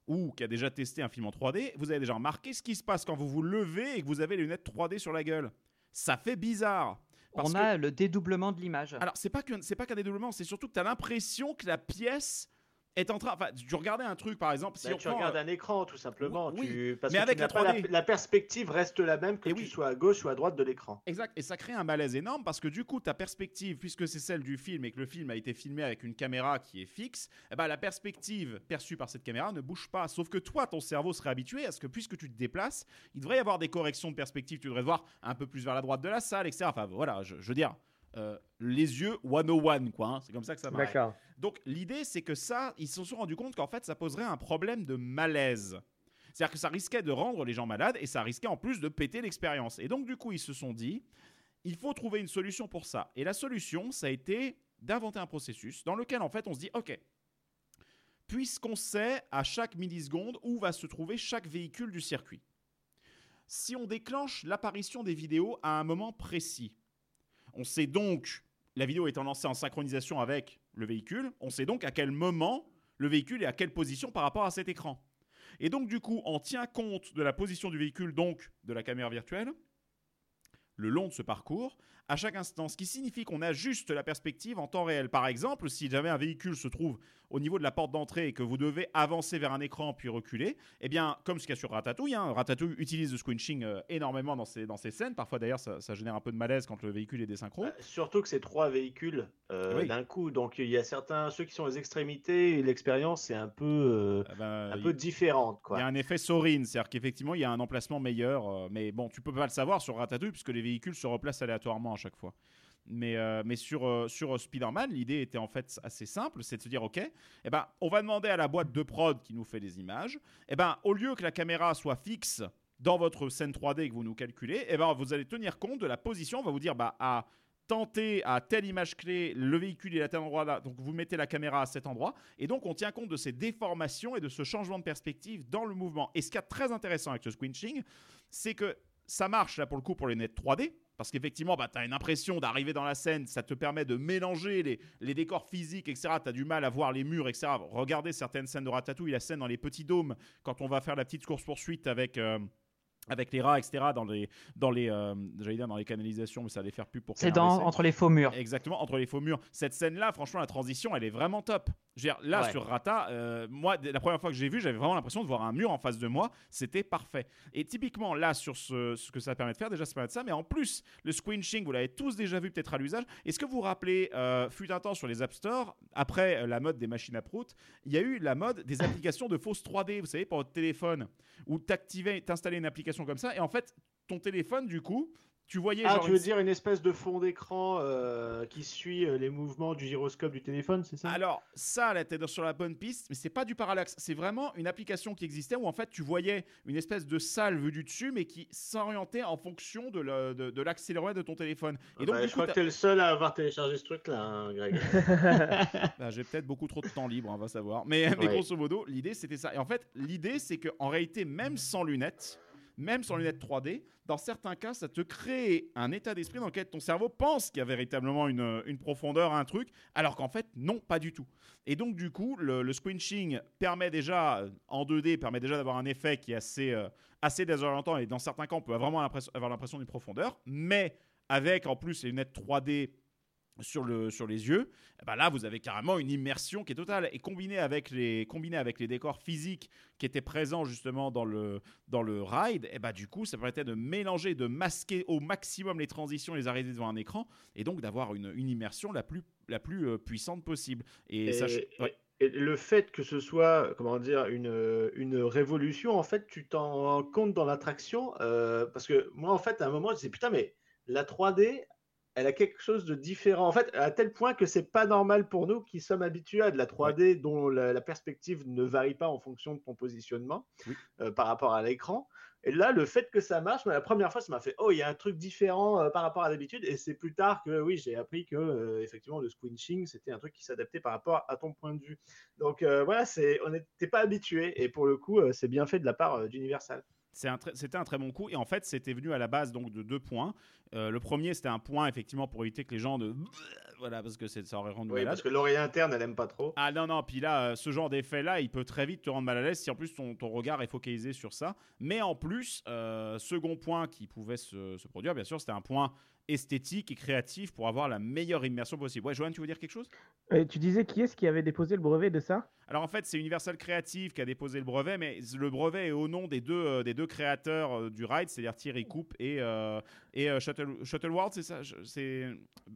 ou qui a déjà testé un film en 3D, vous avez déjà remarqué ce qui se passe quand vous vous levez et que vous avez les lunettes 3D sur la gueule. Ça fait bizarre. Parce On que- a le dédoublement de l'image. alors, c'est pas que c'est pas qu'un dédoublement, c'est surtout que tu as l'impression que la pièce est en train. Enfin, tu regardais un truc, par exemple, si Bah, on tu prend, regardes euh, un écran tout simplement. Oui, tu... Parce mais que avec tu la n'as pas 3D. la perspective reste la même que Et tu oui. sois à gauche ou à droite de l'écran. Exact, et ça crée un malaise énorme parce que du coup, ta perspective, puisque c'est celle du film et que le film a été filmé avec une caméra qui est fixe, eh ben, la perspective perçue par cette caméra ne bouge pas. Sauf que toi, ton cerveau serait habitué à ce que puisque tu te déplaces, il devrait y avoir des corrections de perspective. Tu devrais te voir un peu plus vers la droite de la salle, etc. Enfin voilà, je, je veux dire, euh, les yeux 101, quoi. hein. C'est comme ça que ça marche. Donc l'idée, c'est que ça, ils se sont rendus compte qu'en fait, ça poserait un problème de malaise. C'est-à-dire que ça risquait de rendre les gens malades et ça risquait en plus de péter l'expérience. Et donc du coup, ils se sont dit, il faut trouver une solution pour ça. Et la solution, ça a été d'inventer un processus dans lequel en fait on se dit, ok, puisqu'on sait à chaque milliseconde où va se trouver chaque véhicule du circuit, si on déclenche l'apparition des vidéos à un moment précis, on sait donc, la vidéo étant lancée en synchronisation avec le véhicule, on sait donc à quel moment le véhicule est à quelle position par rapport à cet écran. Et donc du coup, on tient compte de la position du véhicule, donc de la caméra virtuelle, le long de ce parcours, à chaque instant, ce qui signifie qu'on ajuste la perspective en temps réel. Par exemple, si jamais un véhicule se trouve au niveau de la porte d'entrée et que vous devez avancer vers un écran puis reculer, eh bien, comme ce qu'il y a sur Ratatouille, hein, Ratatouille utilise le squinching euh, énormément dans ses, dans ses scènes. Parfois, d'ailleurs, ça, ça génère un peu de malaise quand le véhicule est désynchro. Euh, surtout que c'est trois véhicules euh, Oui. d'un coup, donc il y a certains, ceux qui sont aux extrémités, l'expérience est un peu, euh, Eh ben, un peu différente, Il y a un effet Sorine, c'est-à-dire qu'effectivement, il y a un emplacement meilleur. mais bon, tu peux pas le savoir sur Ratatouille puisque les véhicules se replacent aléatoirement à chaque fois. Mais, euh, mais sur, euh, sur euh, Spider-Man, l'idée était en fait assez simple, c'est de se dire, ok, eh ben, on va demander à la boîte de prod qui nous fait des images, eh ben, au lieu que la caméra soit fixe dans votre scène 3D que vous nous calculez, eh ben, vous allez tenir compte de la position, on va vous dire, bah, à tenter à telle image clé, le véhicule est à tel endroit là, donc vous mettez la caméra à cet endroit, et donc on tient compte de ces déformations et de ce changement de perspective dans le mouvement. Et ce qui est très intéressant avec ce squinching, c'est que ça marche là pour le coup pour les nets 3D, parce qu'effectivement, bah, tu as une impression d'arriver dans la scène, ça te permet de mélanger les, les décors physiques, etc. Tu as du mal à voir les murs, etc. Regardez certaines scènes de Ratatouille, la scène dans les petits dômes, quand on va faire la petite course-poursuite avec... euh, avec les rats, etc., dans les, dans les, euh, j'allais dire dans les canalisations, mais ça allait faire pub pour C'est dans entre les faux murs. Exactement, entre les faux murs. Cette scène-là, franchement, la transition, elle est vraiment top. Je veux dire, là, Ouais. sur Rata, euh, moi, la première fois que j'ai vu, j'avais vraiment l'impression de voir un mur en face de moi. C'était parfait. Et typiquement, là, sur ce, ce que ça permet de faire, déjà, ça permet de ça. Mais en plus, le squinching, vous l'avez tous déjà vu peut-être à l'usage. Est-ce que vous vous rappelez, euh, fut un temps sur les App Store, après euh, la mode des machines à prout, il y a eu la mode des <laughs> applications de fausses 3D, vous savez, pour votre téléphone, où t'activais, t'installais une application comme ça, et en fait, ton téléphone, du coup, tu voyais Ah, genre tu veux une- dire une espèce de fond d'écran euh, qui suit euh, les mouvements du gyroscope du téléphone, c'est ça? Alors, ça, là, t'es sur la bonne piste, mais c'est pas du parallaxe. C'est vraiment une application qui existait où, en fait, tu voyais une espèce de salle vue du dessus, mais qui s'orientait en fonction de le- de- de l'accéléromètre de, ton téléphone. Et donc, Bah, du je coup, crois que t'es le seul à avoir téléchargé ce truc-là, hein, Greg. <laughs> Bah, j'ai peut-être beaucoup trop de temps libre, on va savoir. Mais, mais Ouais. grosso modo, l'idée, c'était ça. Et en fait, l'idée, c'est qu'en réalité, même sans lunettes, même sans lunettes 3D, dans certains cas, ça te crée un état d'esprit dans lequel ton cerveau pense qu'il y a véritablement une, profondeur un truc, alors qu'en fait, non, pas du tout. Et donc, du coup, le, le squinching permet déjà, euh, en 2D, permet déjà d'avoir un effet qui est assez, euh, assez désorientant, et dans certains cas, on peut vraiment avoir l'impression d'une profondeur, mais avec en plus les lunettes 3D sur, le, sur les yeux, eh ben là vous avez carrément une immersion qui est totale. Et combiné avec les, combiné avec les décors physiques qui étaient présents justement dans le, dans le ride, et ben du coup ça permettait de mélanger, de masquer au maximum les transitions, les arrivées devant un écran, et donc d'avoir une, une immersion la plus, la plus euh, puissante possible. Et, Et, ça, je- ouais. et le fait que ce soit, comment dire, une, une révolution, en fait, tu t'en rends compte dans l'attraction. euh, parce que moi, en fait, à un moment, je disais, putain, mais la 3D, elle a quelque chose de différent. En fait, à tel point que c'est pas normal pour nous qui sommes habitués à de la 3D dont la, la perspective ne varie pas en fonction de ton positionnement Oui. euh, par rapport à l'écran. Et là, le fait que ça marche, mais la première fois, ça m'a fait oh, il y a un truc différent euh, par rapport à d'habitude. Et c'est plus tard que oui, j'ai appris que euh, effectivement le squinching, c'était un truc qui s'adaptait par rapport à ton point de vue. Donc voilà, c'est on n'était pas habitué. Et pour le coup, c'est bien fait de la part d'Universal. Un C'était un très bon coup. Et en fait, c'était venu à la base donc de deux points. Euh, le premier, c'était un point effectivement pour éviter que les gens de <laughs> voilà parce que ça aurait rendu Oui, malade. parce que l'oreille interne, elle aime pas trop. Ah non, non, puis là, euh, ce genre d'effet-là, il peut très vite te rendre mal à l'aise si en plus ton, ton regard est focalisé sur ça. Mais en plus, euh, second point qui pouvait se, se produire, bien sûr, c'était un point esthétique et créatif pour avoir la meilleure immersion possible. Ouais, Johan, tu veux dire quelque chose? Et tu disais qui est-ce qui avait déposé le brevet de ça? Alors en fait, c'est Universal Creative qui a déposé le brevet, mais le brevet est au nom des deux, euh, des deux créateurs euh, du ride, c'est-à-dire Thierry Coupe et, euh, et euh, Shuttle, Shuttleworld, c'est ça? C'est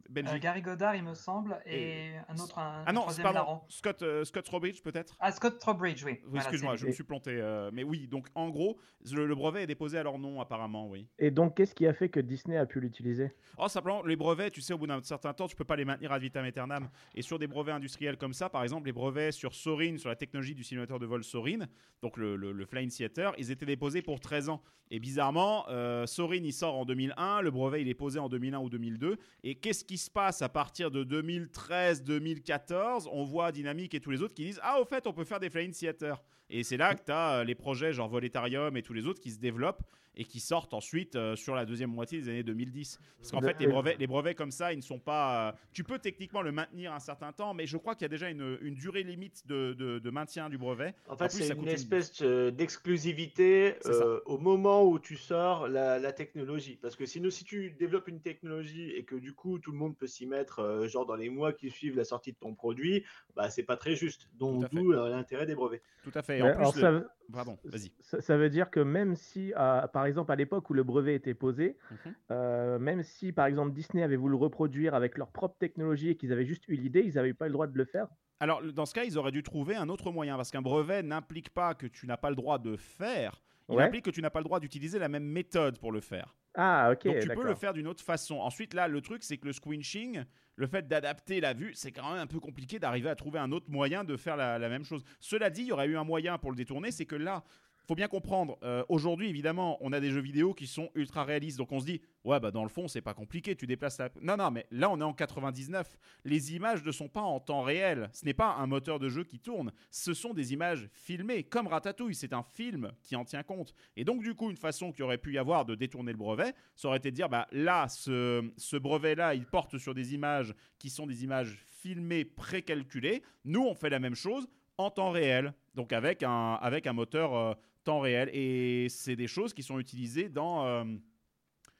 Benji Euh, Gary Godard, il me semble, et un autre, un, Ah non, larron. Scott, euh, Scott Trowbridge peut-être? Ah, Scott Trowbridge, oui. Oui, Voilà, excuse-moi, c'est je me suis planté. euh, mais oui, donc en gros, le, le brevet est déposé à leur nom apparemment, oui. Et donc, qu'est-ce qui a fait que Disney a pu l'utiliser? Oh, simplement, les brevets, tu sais, au bout d'un certain temps, tu peux pas les maintenir ad vitam aeternam. Et sur des brevets industriels comme ça, par exemple, les brevets sur Sorin, sur la technologie du simulateur de vol Sorin, donc le, le, le Flying Theater, ils étaient déposés pour 13 ans. Et bizarrement, euh, Sorin, il sort en 2001, le brevet, il est posé en 2001 ou 2002. Et qu'est-ce qui se passe à partir de 2013-2014 On voit Dynamic et tous les autres qui disent Ah, au fait, on peut faire des Flying Theater. Et c'est là que tu as les projets genre Voletarium et tous les autres qui se développent et qui sortent ensuite euh, sur la deuxième moitié des années 2010. Parce qu'en De- fait, les brevets, les brevets comme ça, ils ne sont pas. euh, tu peux techniquement le maintenir un certain temps, mais je crois qu'il y a déjà une, une durée limite de, de- de maintien du brevet. En fait, c'est une espèce euh, d'exclusivité euh, au moment où tu sors la, la technologie. Parce que sinon, si tu développes une technologie et que du coup tout le monde peut s'y mettre, euh, genre dans les mois qui suivent la sortie de ton produit, bah c'est pas très juste. Donc d'où euh, l'intérêt des brevets. Tout à fait. En plus, le- ça veut- Pardon, vas-y. Ça, ça veut dire que même si, par exemple, à l'époque où le brevet était posé, Mhm. euh, même si, par exemple, Disney avait voulu le reproduire avec leur propre technologie et qu'ils avaient juste eu l'idée, ils n'avaient pas le droit de le faire. Alors, dans ce cas, ils auraient dû trouver un autre moyen, parce qu'un brevet n'implique pas que tu n'as pas le droit de faire, il Ouais. implique que tu n'as pas le droit d'utiliser la même méthode pour le faire. Ah, ok, Donc tu peux le faire d'une autre façon. Ensuite, là, le truc, c'est que le squinching, le fait d'adapter la vue, c'est quand même un peu compliqué d'arriver à trouver un autre moyen de faire la, la même chose. Cela dit, il y aurait eu un moyen pour le détourner, c'est que là, faut bien comprendre, euh, aujourd'hui, évidemment, on a des jeux vidéo qui sont ultra réalistes, donc on se dit, ouais, bah dans le fond, c'est pas compliqué, tu déplaces la... Non, non, mais là, on est en 99. Les images ne sont pas en temps réel. Ce n'est pas un moteur de jeu qui tourne. Ce sont des images filmées, comme Ratatouille. C'est un film qui en tient compte. Et donc, du coup, une façon qu'il aurait pu y avoir de détourner le brevet, ça aurait été de dire, bah là, ce, brevet-là, il porte sur des images qui sont des images filmées, précalculées. Nous, on fait la même chose en temps réel, donc avec un, avec un moteur euh, temps réel. Et c'est des choses qui sont utilisées dans... euh,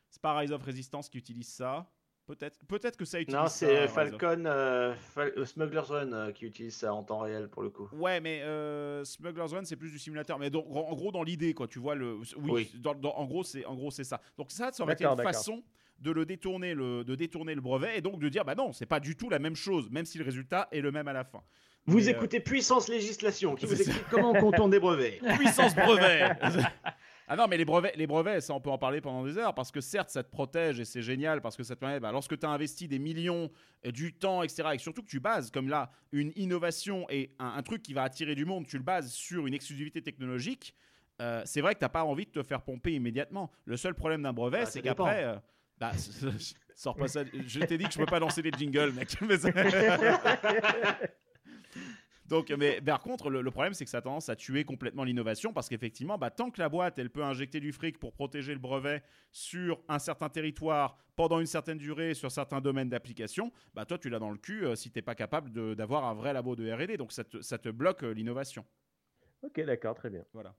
c'est pas Rise of Resistance qui utilise ça. Peut-être peut-être que ça utilise Non, c'est Falcon, euh, Fal- euh, Smuggler's Run euh, qui utilise ça en temps réel pour le coup. Ouais, mais euh, Smuggler's Run, c'est plus du simulateur. Mais donc, en gros, dans l'idée, quoi, tu vois le. Oui, Oui. dans- dans- en gros, c'est en gros c'est ça. Donc ça, ça aurait été une façon de le détourner, le, de détourner le brevet et donc de dire, bah non, c'est pas du tout la même chose, même si le résultat est le même à la fin. Vous Mais, euh, écoutez Puissance Législation qui vous ça. explique comment on contourne des brevets. <laughs> Puissance brevet <laughs> Ah non, mais les brevets, les brevets, ça on peut en parler pendant des heures parce que certes ça te protège et c'est génial parce que ça te permet, bah, lorsque tu as investi des millions, euh, du temps, etc., et surtout que tu bases comme là une innovation et un, un truc qui va attirer du monde, tu le bases sur une exclusivité technologique, euh, c'est vrai que tu pas envie de te faire pomper immédiatement. Le seul problème d'un brevet, Bah, c'est qu'après. euh, bah, <laughs> sors pas ça. Je t'ai dit que je peux pas lancer les jingles, mec. Donc, mais par contre, le, le problème, c'est que ça a tendance à tuer complètement l'innovation parce qu'effectivement, bah, tant que la boîte, elle peut injecter du fric pour protéger le brevet sur un certain territoire pendant une certaine durée sur certains domaines d'application, bah toi, tu l'as dans le cul euh, si t'es pas capable d'avoir un vrai labo de R&D. Donc, ça te, ça te bloque euh, l'innovation. Ok, d'accord, très bien. Voilà.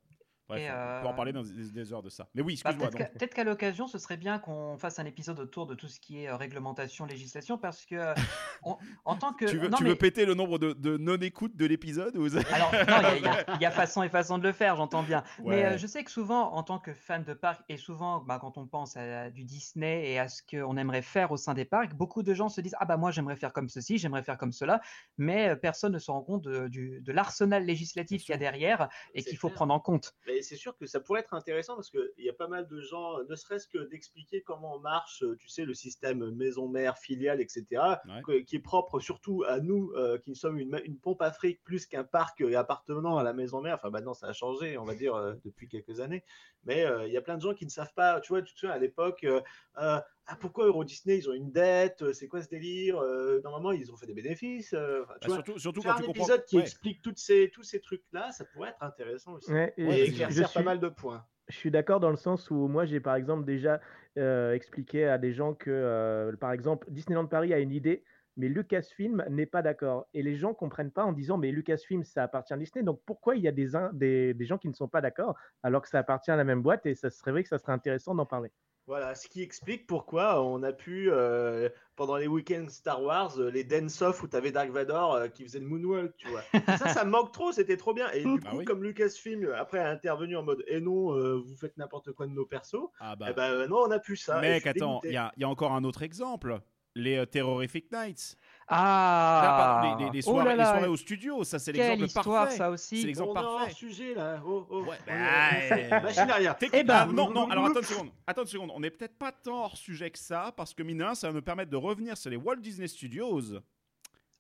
Bref, Et, on peut en euh, parler dans des, des heures de ça. Mais oui, Bah, excuse-moi. peut-être qu'à donc. peut-être qu'à l'occasion, ce serait bien qu'on fasse un épisode autour de tout ce qui est euh, réglementation, législation, parce que euh, on- en tant que <laughs> Tu veux, non, tu mais- veux péter le nombre de, de non-écoutes de l'épisode ou... Alors, non, il y a- y, <laughs> y façon et façon de le faire, j'entends bien. Mais euh, je sais que souvent, en tant que fan de parc, et souvent, bah, quand on pense à du Disney et à ce qu'on aimerait faire au sein des parcs, beaucoup de gens se disent Ah, bah moi, j'aimerais faire comme ceci, j'aimerais faire comme cela, mais euh, personne ne se rend compte de, du- de l'arsenal législatif qu'il y a derrière et C'est qu'il faut clair. prendre en compte. Mais c'est sûr que ça pourrait être intéressant parce qu'il y a pas mal de gens, ne serait-ce que d'expliquer comment marche, euh, tu sais, le système maison-mère, filiale, etc., Ouais. que- qui est propre surtout à nous euh, qui sommes une, pompe fric plus qu'un parc et appartenant à la maison-mère. Enfin, maintenant, ça a changé, on va dire, euh, depuis quelques années. Mais euh, il y a plein de gens qui ne savent pas, tu vois, tu te souviens à l'époque, euh, euh, ah, pourquoi Euro Disney, ils ont une dette, euh, c'est quoi ce délire Euh, Normalement, ils ont fait des bénéfices. euh, tu Bah, vois, surtout surtout faire quand un tu comprends. épisode qui Ouais. explique toutes ces, tous ces trucs-là, ça pourrait être intéressant aussi. Ouais, et Ouais, éclaircir pas mal de points. Je suis d'accord dans le sens où moi j'ai par exemple déjà euh, expliqué à des gens que euh, par exemple Disneyland Paris a une idée mais Lucasfilm n'est pas d'accord et les gens comprennent pas en disant mais Lucasfilm ça appartient à Disney donc pourquoi il y a des, des, des gens qui ne sont pas d'accord alors que ça appartient à la même boîte et ça serait vrai que ça serait intéressant d'en parler? Voilà, ce qui explique pourquoi on a pu, euh, pendant les week-ends Star Wars, euh, les dance-off où tu avais Dark Vador euh, qui faisait le moonwalk, tu vois. ça, ça me manque trop, c'était trop bien. Et <laughs> du Bah coup, oui. comme Lucasfilm, après, a intervenu en mode « Eh non, euh, vous faites n'importe quoi de nos persos Ah bah. eh ben euh, non, on a plus ça. Mec, attends, il y y a encore un autre exemple. Les Terrific Nights. Ah Là, les, les- les Oh soirées, là les là, soirées au studio, ça c'est Quelle l'exemple histoire, parfait. ça C'est aussi l'exemple on est hors parfait. sujet là. Oh, oh. Ouais, On bah, est- euh, Machine arrière. Eh ben, ah, non, non, alors attends une <laughs> seconde. Attends une seconde. On n'est peut-être pas tant hors sujet que ça, parce que mine de rien, ça va me permettre de revenir sur les Walt Disney Studios. Si tu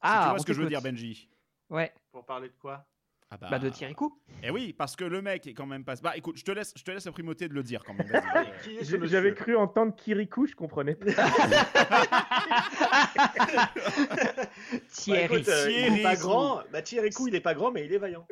Ah, vois ce que je veux dire. Benji. Ouais, Pour parler de quoi? Ah bah de Kirikou. Eh oui, parce que le mec est quand même pas. Bah écoute, je te laisse, je te laisse la primauté de le dire quand même. <laughs> J'avais cru entendre Kirikou, je comprenais. pas. <laughs> Bah, Thierry. écoute, euh, il est pas grand. Bah, Thierry Cou, il est pas grand, mais il est vaillant.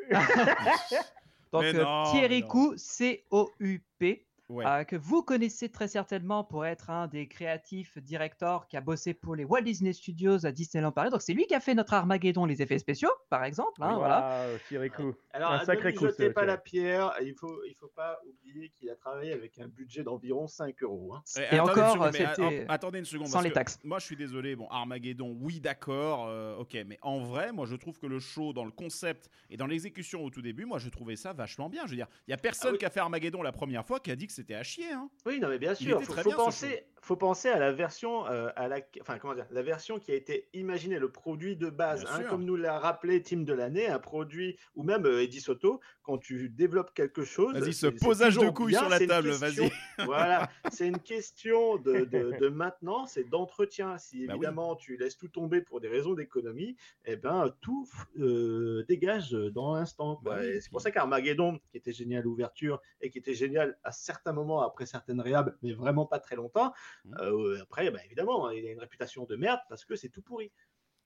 Donc euh, non, Thierry mais non. Cou, C-O-U-P, Ouais. euh, que vous connaissez très certainement pour être un des créatifs directeurs qui a bossé pour les Walt Disney Studios à Disneyland Paris. Donc c'est lui qui a fait notre Armageddon, les effets spéciaux, par exemple. hein, voilà. Kirikou. Alors, Un ne sacré coup, jetez ce pas la pierre. Il faut, il faut pas oublier qu'il a travaillé avec un budget d'environ 5 euros. hein. Et encore, seconde, mais, c'était ah, attendez une seconde. sans les taxes. Moi, je suis désolé. Bon, Armageddon, oui, d'accord, euh, ok. Mais en vrai, moi, je trouve que le show, dans le concept et dans l'exécution au tout début, moi, je trouvais ça vachement bien. Je veux dire, il y a personne Ah oui. qui a fait Armageddon la première fois qui a dit que c'était à chier. Hein. Oui, non, mais bien Il sûr. était Faut, faut penser, faut penser à la version, euh, à la, enfin comment dire, la version qui a été imaginée, le produit de base, hein, comme nous l'a rappelé Team de l'année, un produit ou même euh, Eddie Soto, quand tu développes quelque chose. Vas-y, ce posage de couilles bien, sur la table, question- vas-y. Voilà, c'est une question de, de, de maintenance et d'entretien. Si Bah oui. évidemment tu laisses tout tomber pour des raisons d'économie, eh ben tout euh, dégage dans l'instant. Bah oui, c'est pour ça qu'Armageddon, qui était génial à l'ouverture et qui était génial à certains moments après certaines réhab, mais vraiment pas très longtemps. Euh, après, bah, évidemment, il a une réputation de merde parce que c'est tout pourri.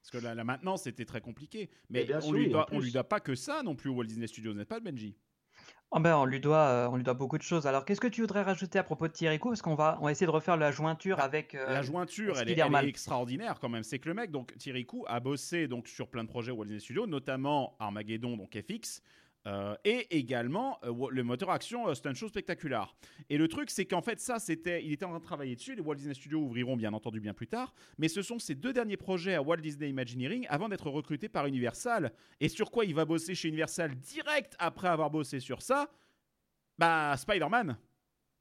Parce que la, la maintenance, c'était très compliqué. Mais bien on, sûr, lui doit, on lui doit pas que ça non plus au Walt Disney Studios, n'est-ce pas, Benji? Oh ben, on, lui doit, euh, on lui doit beaucoup de choses. Alors qu'est-ce que tu voudrais rajouter à propos de Thierry Cou? Parce qu'on va, on va essayer de refaire la jointure avec. euh, La jointure, elle est, elle Spider-Man. est extraordinaire quand même. C'est que le mec, donc Thierry Cou, a bossé donc sur plein de projets Walt Disney Studios, notamment Armageddon, donc FX. Euh, et également euh, le moteur action euh, Stunt Show Spectacular. Et le truc, c'est qu'en fait, ça, c'était, il était en train de travailler dessus. Les Walt Disney Studios ouvriront bien entendu bien plus tard. Mais ce sont ses deux derniers projets à Walt Disney Imagineering avant d'être recruté par Universal. Et sur quoi il va bosser chez Universal direct après avoir bossé sur ça? Bah, Spider-Man.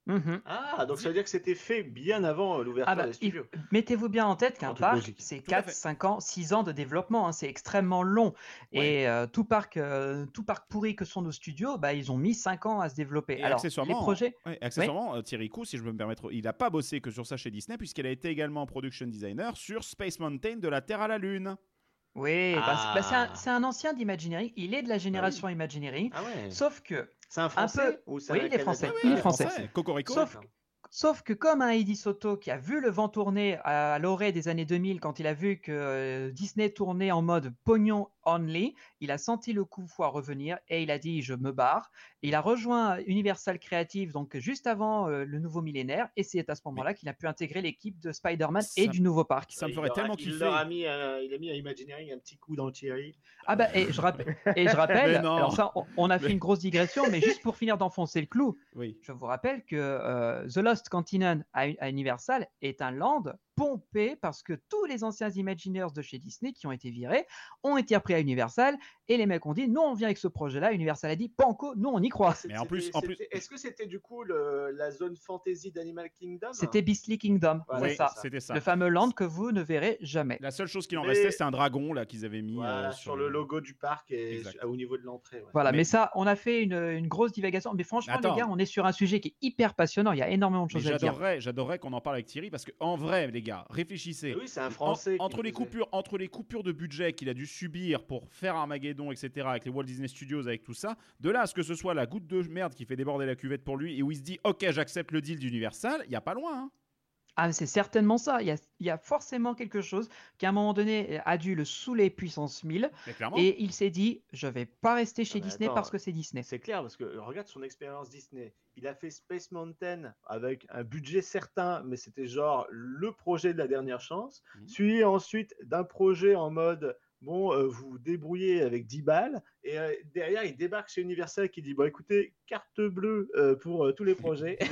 Mhm. Ah, donc ça veut dire que c'était fait bien avant euh, l'ouverture Ah bah, des studios. Mettez-vous bien en tête qu'un parc, c'est Tout à 4, fait. 5 ans, 6 ans de développement. hein, c'est extrêmement long. Et euh, tout, parc, euh, tout parc pourri que sont nos studios, bah, ils ont mis 5 ans à se développer. Et Alors, accessoirement, les projets. Ouais, accessoirement, Thierry Cou, si je peux me permettre, il n'a pas bossé que sur ça chez Disney, puisqu'il a été également production designer sur Space Mountain de la Terre à la Lune. Oui, bah, c'est- bah, c'est un, Ah. c'est un ancien d'Imagineering. Il est de la génération Imagineering. Ah ouais. Sauf que, C'est un français ou c'est Oui, il est français. Oui, Il est français. Cocorico. Sauf, sauf que comme un Heidi Soto qui a vu le vent tourner à l'orée des années 2000 quand il a vu que euh, Disney tournait en mode pognon only. Il a senti le coup fois revenir et il a dit je me barre. Il a rejoint Universal Creative donc juste avant euh, le nouveau millénaire et c'est à ce moment-là qu'il a pu intégrer l'équipe de Spider-Man et Ça- du nouveau parc. Ça me Il ferait tellement il kiffer. leur a mis, un- il a mis à Imagineering un petit coup dans le Thierry. Ah bah et je rappelle, et je <laughs> rappelle alors ça on, on a fait Mais- une grosse digression mais juste pour finir d'enfoncer le clou, Oui. je vous rappelle que euh, The Lost Continent à, à Universal est un land pompé parce que tous les anciens Imagineers de chez Disney qui ont été virés ont été repris à Universal et les mecs ont dit nous on vient avec ce projet-là. Universal a dit Panko, nous on y croit. Mais en plus- C'était- en plus- Est-ce que c'était du coup le- la zone fantasy d'Animal Kingdom? C'était Beastly Kingdom, c'est Oui, c'est ça. ça. c'était ça. Le fameux land que vous ne verrez jamais. La seule chose qu'il en Mais- restait, c'est un dragon là qu'ils avaient mis Voilà, euh, sur le logo du parc et Exact. su- au niveau de l'entrée. ouais. Voilà, Mais- mais, ça, on a fait une, une grosse divagation. Mais franchement, Attends. les gars, on est sur un sujet qui est hyper passionnant. Il y a énormément de Mais choses à dire. j'adorerais, j'adorerais qu'on en parle avec Thierry parce que en vrai, les gars, réfléchissez. Et oui, c'est un En- français. qui entre le les coupures, entre les coupures de budget qu'il a dû subir pour faire Armageddon, etc., avec les Walt Disney Studios, avec tout ça, de là à ce que ce soit la goutte de merde qui fait déborder la cuvette pour lui et où il se dit, ok, j'accepte le deal d'Universal, il y a pas loin. hein. Ah, c'est certainement ça. Il y, a, il y a forcément quelque chose qui, à un moment donné, a dû le saouler puissance 1000. Mais clairement. Et il s'est dit, je vais pas rester chez Ah, mais Disney attends, parce que c'est Disney. C'est clair parce que euh, regarde son expérience Disney. Il a fait Space Mountain avec un budget certain, mais c'était genre le projet de la dernière chance. Mhm. Suivi ensuite d'un projet en mode bon, euh, vous vous débrouillez avec 10 balles. Et euh, derrière, il débarque chez Universal qui dit bon, écoutez, carte bleue euh, pour euh, tous les projets. <laughs>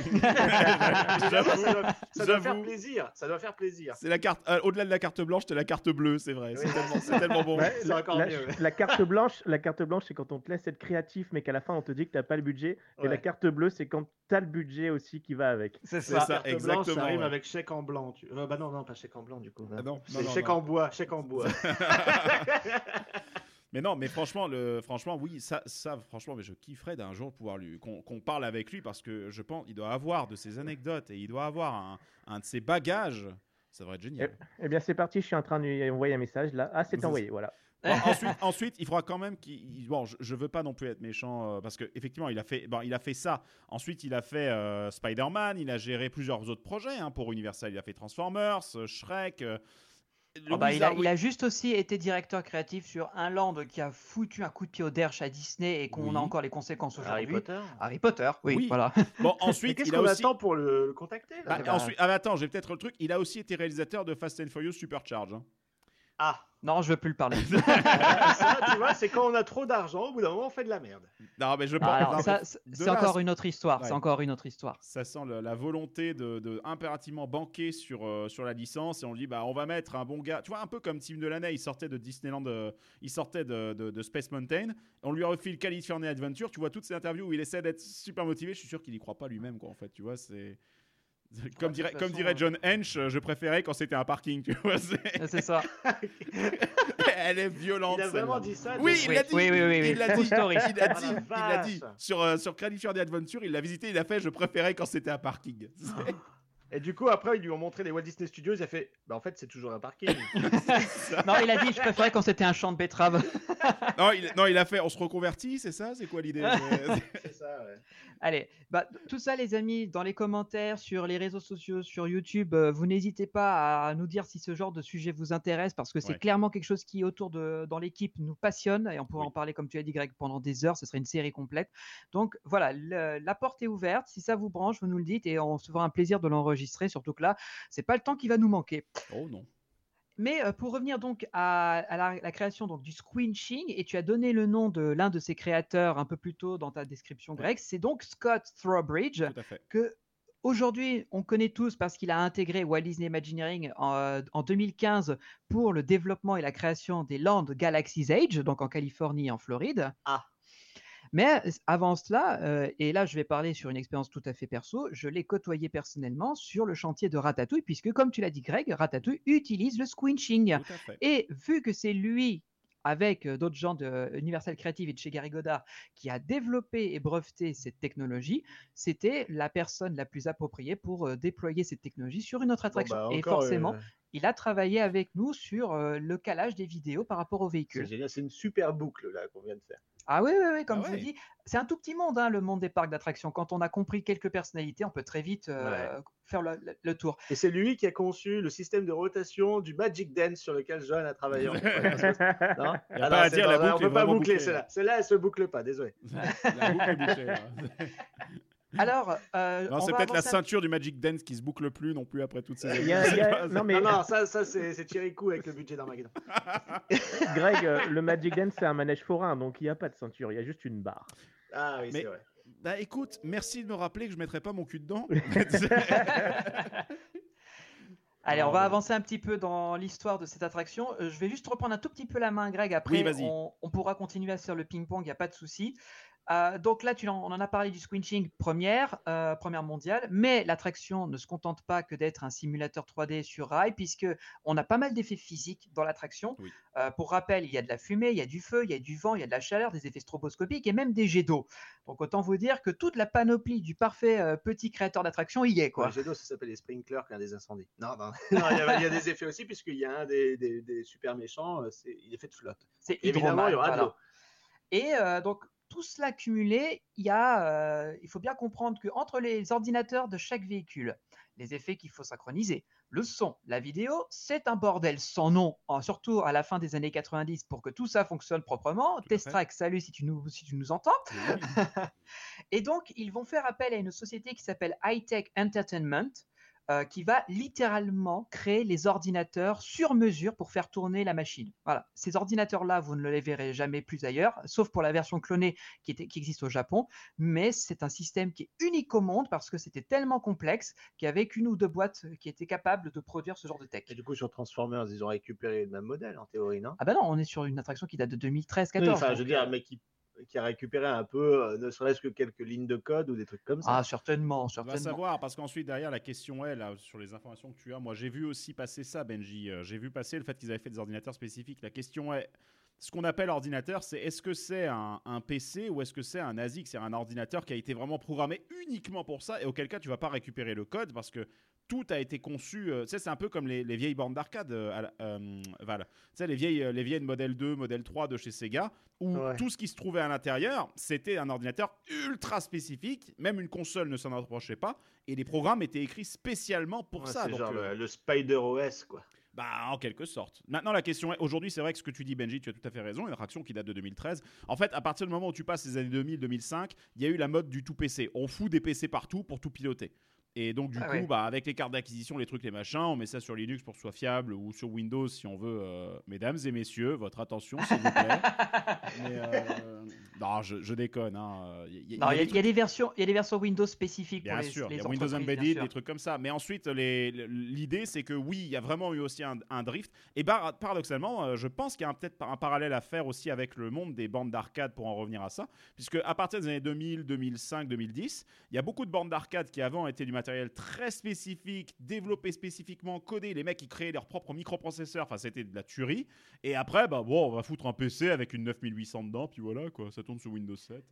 Ça doit, ça doit faire plaisir. Ça doit faire plaisir. C'est la carte, euh, au-delà de la carte blanche, t'as la carte bleue, c'est vrai. C'est Oui. tellement, c'est tellement bon. Ouais, C'est la, encore la- mieux, ouais. la carte blanche, la carte blanche, c'est quand on te laisse être créatif, mais qu'à la fin on te dit que t'as pas le budget. Et la carte bleue, c'est quand t'as le budget aussi qui va avec. C'est C'est ça, Carte blanche, exactement. ça rime ouais. avec chèque en blanc. Tu... euh, bah non, non, pas chèque en blanc du coup. Ah non, non, C'est non, chèque non. en bois, chèque en bois. <laughs> <laughs> Mais non, mais franchement, le, franchement, oui, ça, ça, franchement, mais je kifferais d'un jour pouvoir lui, qu'on parle avec lui parce que je pense, il doit avoir de ses anecdotes et il doit avoir un, un de ses bagages. Ça devrait être génial. Eh bien, c'est parti, je suis en train de lui envoyer un message là. Ah, c'est envoyé, voilà. Bon, ensuite, ensuite, il faudra quand même qu'il. il- Bon, je, je veux pas non plus être méchant euh, parce que effectivement, il a fait, bon, il a fait ça. Ensuite, il a fait euh, Spider-Man. Il a géré plusieurs autres projets hein, pour Universal. Il a fait Transformers, euh, Shrek. Ah bah, il, a, Wizard- il a juste aussi été directeur créatif sur un land qui a foutu un coup de pied au derche à Disney et qu'on Oui. a encore les conséquences Harry aujourd'hui. Potter. Harry Potter, oui, Oui. voilà. <laughs> Bon, Mais ensuite, qu'est-ce qu'on aussi. attend pour le, contacter là Bah, bah, ensuite, ah, attends, j'ai peut-être le truc. Il a aussi été réalisateur de Fast and Furious Supercharge. hein. Ah, Non, je veux plus le parler. <laughs> ça, tu vois, c'est quand on a trop d'argent, au bout d'un moment, on fait de la merde. Non, mais je pense. Ah, mais c'est encore une autre histoire. Ouais. C'est encore une autre histoire. Ça sent la volonté de, de impérativement banquer sur, euh, sur la licence et on dit bah on va mettre un bon gars. Tu vois un peu comme Tim Delaney, il sortait de Disneyland, euh, il sortait de, de- de Space Mountain. On lui a refait le California Adventure. Tu vois toutes ces interviews où il essaie d'être super motivé. Je suis sûr qu'il y croit pas lui-même quoi en fait. Tu vois c'est <laughs> comme dirait comme dirait euh, John Hench, euh, je préférais quand c'était un parking. Tu vois c'est- C'est ça. <laughs> Elle est violente. Il a vraiment dit ça Oui, il l'a dit. oui, oui, oui, oui. Il l'a dit. story. Il l'a Ah, dit. la Il l'a dit. Sur, euh, sur California Adventure, il l'a visité. Il a fait. Je préférais quand c'était un parking. <laughs> C'est- Et du coup, après, ils lui ont montré les Walt Disney Studios. Il a fait Bah, en fait, c'est toujours un parking. Non, il a dit, je préférais quand c'était un champ de betterave. non, il, non, il a fait. On se reconvertit, c'est ça? C'est quoi l'idée? C'est- c'est ça, ouais. Allez, bah, tout ça, les amis, dans les commentaires, sur les réseaux sociaux, sur YouTube, euh, vous n'hésitez pas à nous dire si ce genre de sujet vous intéresse, parce que c'est Ouais. clairement quelque chose qui, autour de, dans l'équipe, nous passionne, et on pourrait Oui. en parler, comme tu as dit, Greg, pendant des heures. Ce serait une série complète. Donc voilà, le- la porte est ouverte. Si ça vous branche, vous nous le dites, et on se fera un plaisir de l'enregistrer. Surtout que là, c'est pas le temps qui va nous manquer. Oh non. Mais euh, pour revenir donc à, à la, la création donc, du squinching, et tu as donné le nom de l'un de ses créateurs un peu plus tôt dans ta description, Ouais. Greg, c'est donc Scott Throwbridge, que aujourd'hui on connaît tous parce qu'il a intégré Walt Disney Imagineering en, en 2015 pour le développement et la création des Land Galaxy's Age, donc en Californie et en Floride. Ah. Mais avant cela, euh, et là je vais parler sur une expérience tout à fait perso, je l'ai côtoyé personnellement sur le chantier de Ratatouille, puisque comme tu l'as dit Greg, Ratatouille utilise le squinching. Et vu que c'est lui, avec d'autres gens de Universal Creative et de chez Gary Goddard, qui a développé et breveté cette technologie, c'était la personne la plus appropriée pour déployer cette technologie sur une autre Bon, attraction. bah, et forcément, euh, il a travaillé avec nous sur euh, le calage des vidéos par rapport au C'est véhicule. génial, c'est une super boucle là qu'on vient de faire. Ah oui, oui, oui, comme Ah je vous ouais. dis, c'est un tout petit monde, hein, le monde des parcs d'attractions. Quand on a compris quelques personnalités, on peut très vite euh, faire le, le- le tour. Et c'est lui qui a conçu le système de rotation du Magic Dance sur lequel John a travaillé. <laughs> Non Y a Ah pas à non, c'est dire, la boucle on est peut pas boucler celle-là. là. Celle-là, elle se boucle pas, désolé. <laughs> La boucle est bouclée, là. <laughs> Alors, euh, Non, c'est peut-être la ceinture du Magic Dance qui se boucle plus non plus après toutes ces a- années. <laughs> non, mais Non, non, ça, ça c'est Chirikou avec le budget d'Armageddon. <laughs> Greg, euh, le Magic Dance, c'est un manège forain, donc il n'y a pas de ceinture, il y a juste une barre. Ah oui, Mais- c'est vrai. Bah écoute, merci de me rappeler que je mettrai pas mon cul dedans. <laughs> Allez, on va avancer un petit peu dans l'histoire de cette attraction. Euh, je vais juste reprendre un tout petit peu la main, Greg. Après, Oui, vas-y. on, on pourra continuer à faire le ping-pong, il n'y a pas de souci. Euh, donc là, tu en, on en a parlé du squinching première, euh, première mondiale, mais l'attraction ne se contente pas que d'être un simulateur 3D sur rail, puisque on a pas mal d'effets physiques dans l'attraction. Oui. Euh, pour rappel, il y a de la fumée, il y a du feu, il y a du vent, il y a de la chaleur, des effets stroboscopiques et même des jets d'eau. Donc autant vous dire que toute la panoplie du parfait euh, petit créateur d'attraction y est. Quoi. Quoi. Jet d'eau, ça s'appelle les sprinklers quand il y a des incendies. Non, <laughs> non, il y, a, il y a des effets aussi, puisqu'il y a un des, des- des super méchants, c'est, il est fait de flotte. C'est Évidemment, il y aura de l'eau. Et euh, donc, tout cela cumulé, il, y a, euh, il faut bien comprendre qu'entre les ordinateurs de chaque véhicule, les effets qu'il faut synchroniser, le son, la vidéo, c'est un bordel sans nom, en- surtout à la fin des années 90 pour que tout ça fonctionne proprement. Testrack, salut si tu nous, si tu nous entends. <laughs> Et donc, ils vont faire appel à une société qui s'appelle High-Tech Entertainment, euh, qui va littéralement créer les ordinateurs sur mesure pour faire tourner la machine. Voilà. Ces ordinateurs-là, vous ne les verrez jamais plus ailleurs, sauf pour la version clonée qui, était- qui existe au Japon. Mais c'est un système qui est unique au monde parce que c'était tellement complexe qu'il y avait qu'une ou deux boîtes qui étaient capables de produire ce genre de tech. Et du coup, sur Transformers, ils ont récupéré le même modèle, en théorie, non? Ah bah non, on est sur une attraction qui date de 2013-14. Oui, Enfin, je veux dire, euh, mais qui, qui a récupéré un peu, euh, ne serait-ce que quelques lignes de code ou des trucs comme ça. Ah, certainement, On va certainement. savoir, parce qu'ensuite, derrière, la question est, là, sur les informations que tu as, moi, j'ai vu aussi passer ça, Benji. Euh, J'ai vu passer le fait qu'ils avaient fait des ordinateurs spécifiques. La question est, ce qu'on appelle ordinateur, c'est est-ce que c'est un, un PC ou est-ce que c'est un ASIC, c'est un ordinateur qui a été vraiment programmé uniquement pour ça, et auquel cas, tu vas pas récupérer le code, parce que tout a été conçu. euh, tu sais, c'est un peu comme les, les vieilles bornes d'arcade, euh, euh, Val. Tu sais, les vieilles, euh, les vieilles modèle 2, modèle 3 de chez Sega, où Ouais. tout ce qui se trouvait à l'intérieur, c'était un ordinateur ultra spécifique. Même une console ne s'en approchait pas. Et les programmes étaient écrits spécialement pour Ouais, ça. c'est donc, genre le, le Spider OS, quoi. bah, en quelque sorte. Maintenant, la question est, aujourd'hui, c'est vrai que ce que tu dis, Benji, tu as tout à fait raison, une réaction qui date de 2013. En fait, à partir du moment où tu passes les années 2000-2005, il y a eu la mode du tout PC. On fout des PC partout pour tout piloter. Et donc, du Ah coup, ouais. bah, avec les cartes d'acquisition, les trucs, les machins, on met ça sur Linux pour que ce soit fiable ou sur Windows si on veut. euh, Mesdames et messieurs, votre attention, s'il vous plaît. <laughs> Mais, euh, non, je, je déconne. hein. Il y a- Non, il y a il y, a- des il y a des versions, il y a des versions Windows spécifiques Bien pour les, sûr, les il y a Windows Embedded, des trucs comme ça. Mais ensuite, l'idée, c'est que oui, il y a vraiment eu aussi un, un drift. Et bar- paradoxalement, euh, je pense qu'il y a peut-être un parallèle à faire aussi avec le monde des bandes d'arcade pour en revenir à ça. Puisque à partir des années 2000, 2005, 2010, il y a beaucoup de bandes d'arcade qui avant étaient du matériel très spécifique, développé spécifiquement, codé. Les mecs, ils créaient leurs propres microprocesseurs. Enfin, c'était de la tuerie. Et après, bah, bon, on va foutre un PC avec une 9800 dedans, puis voilà, quoi. Ça tourne sur Windows 7.